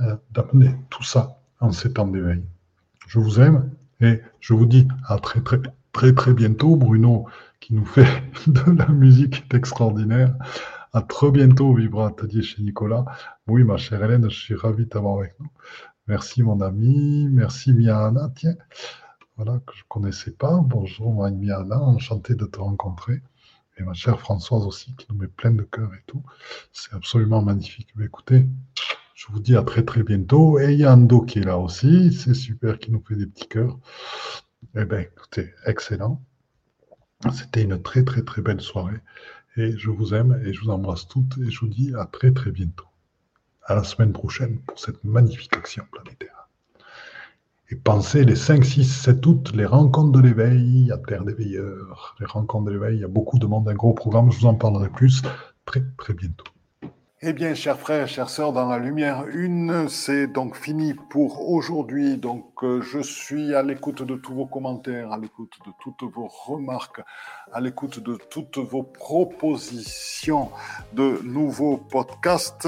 euh, d'amener tout ça en ces temps d'éveil. Je vous aime et je vous dis à très très très très bientôt. Bruno qui nous fait <laughs> de la musique extraordinaire. À très bientôt, Vibra Atelier chez Nicolas. Oui, ma chère Hélène, je suis ravi de t'avoir avec nous. Merci mon ami, merci Miana, tiens, voilà, que je ne connaissais pas. Bonjour Miana, enchanté de te rencontrer. Et ma chère Françoise aussi, qui nous met plein de cœur et tout. C'est absolument magnifique. Mais écoutez, je vous dis à très très bientôt. Et il qui est là aussi. C'est super, qui nous fait des petits cœurs. Eh bien, écoutez, excellent. C'était une très très très belle soirée. Et je vous aime et je vous embrasse toutes. Et je vous dis à très très bientôt. À la semaine prochaine pour cette magnifique action planétaire. Et pensez les 5, 6, 7 août, les rencontres de l'éveil à Terre des Veilleurs. Les rencontres de l'éveil, il y a beaucoup de monde, un gros programme. Je vous en parlerai plus très très bientôt. Eh bien, chers frères, chères sœurs, dans la lumière une, c'est donc fini pour aujourd'hui. Donc, euh, je suis à l'écoute de tous vos commentaires, à l'écoute de toutes vos remarques, à l'écoute de toutes vos propositions de nouveaux podcasts.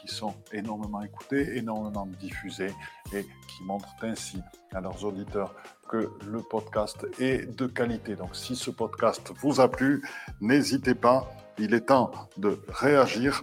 qui sont énormément écoutées, énormément diffusées et qui montrent ainsi à leurs auditeurs que le podcast est de qualité. Donc si ce podcast vous a plu, n'hésitez pas, il est temps de réagir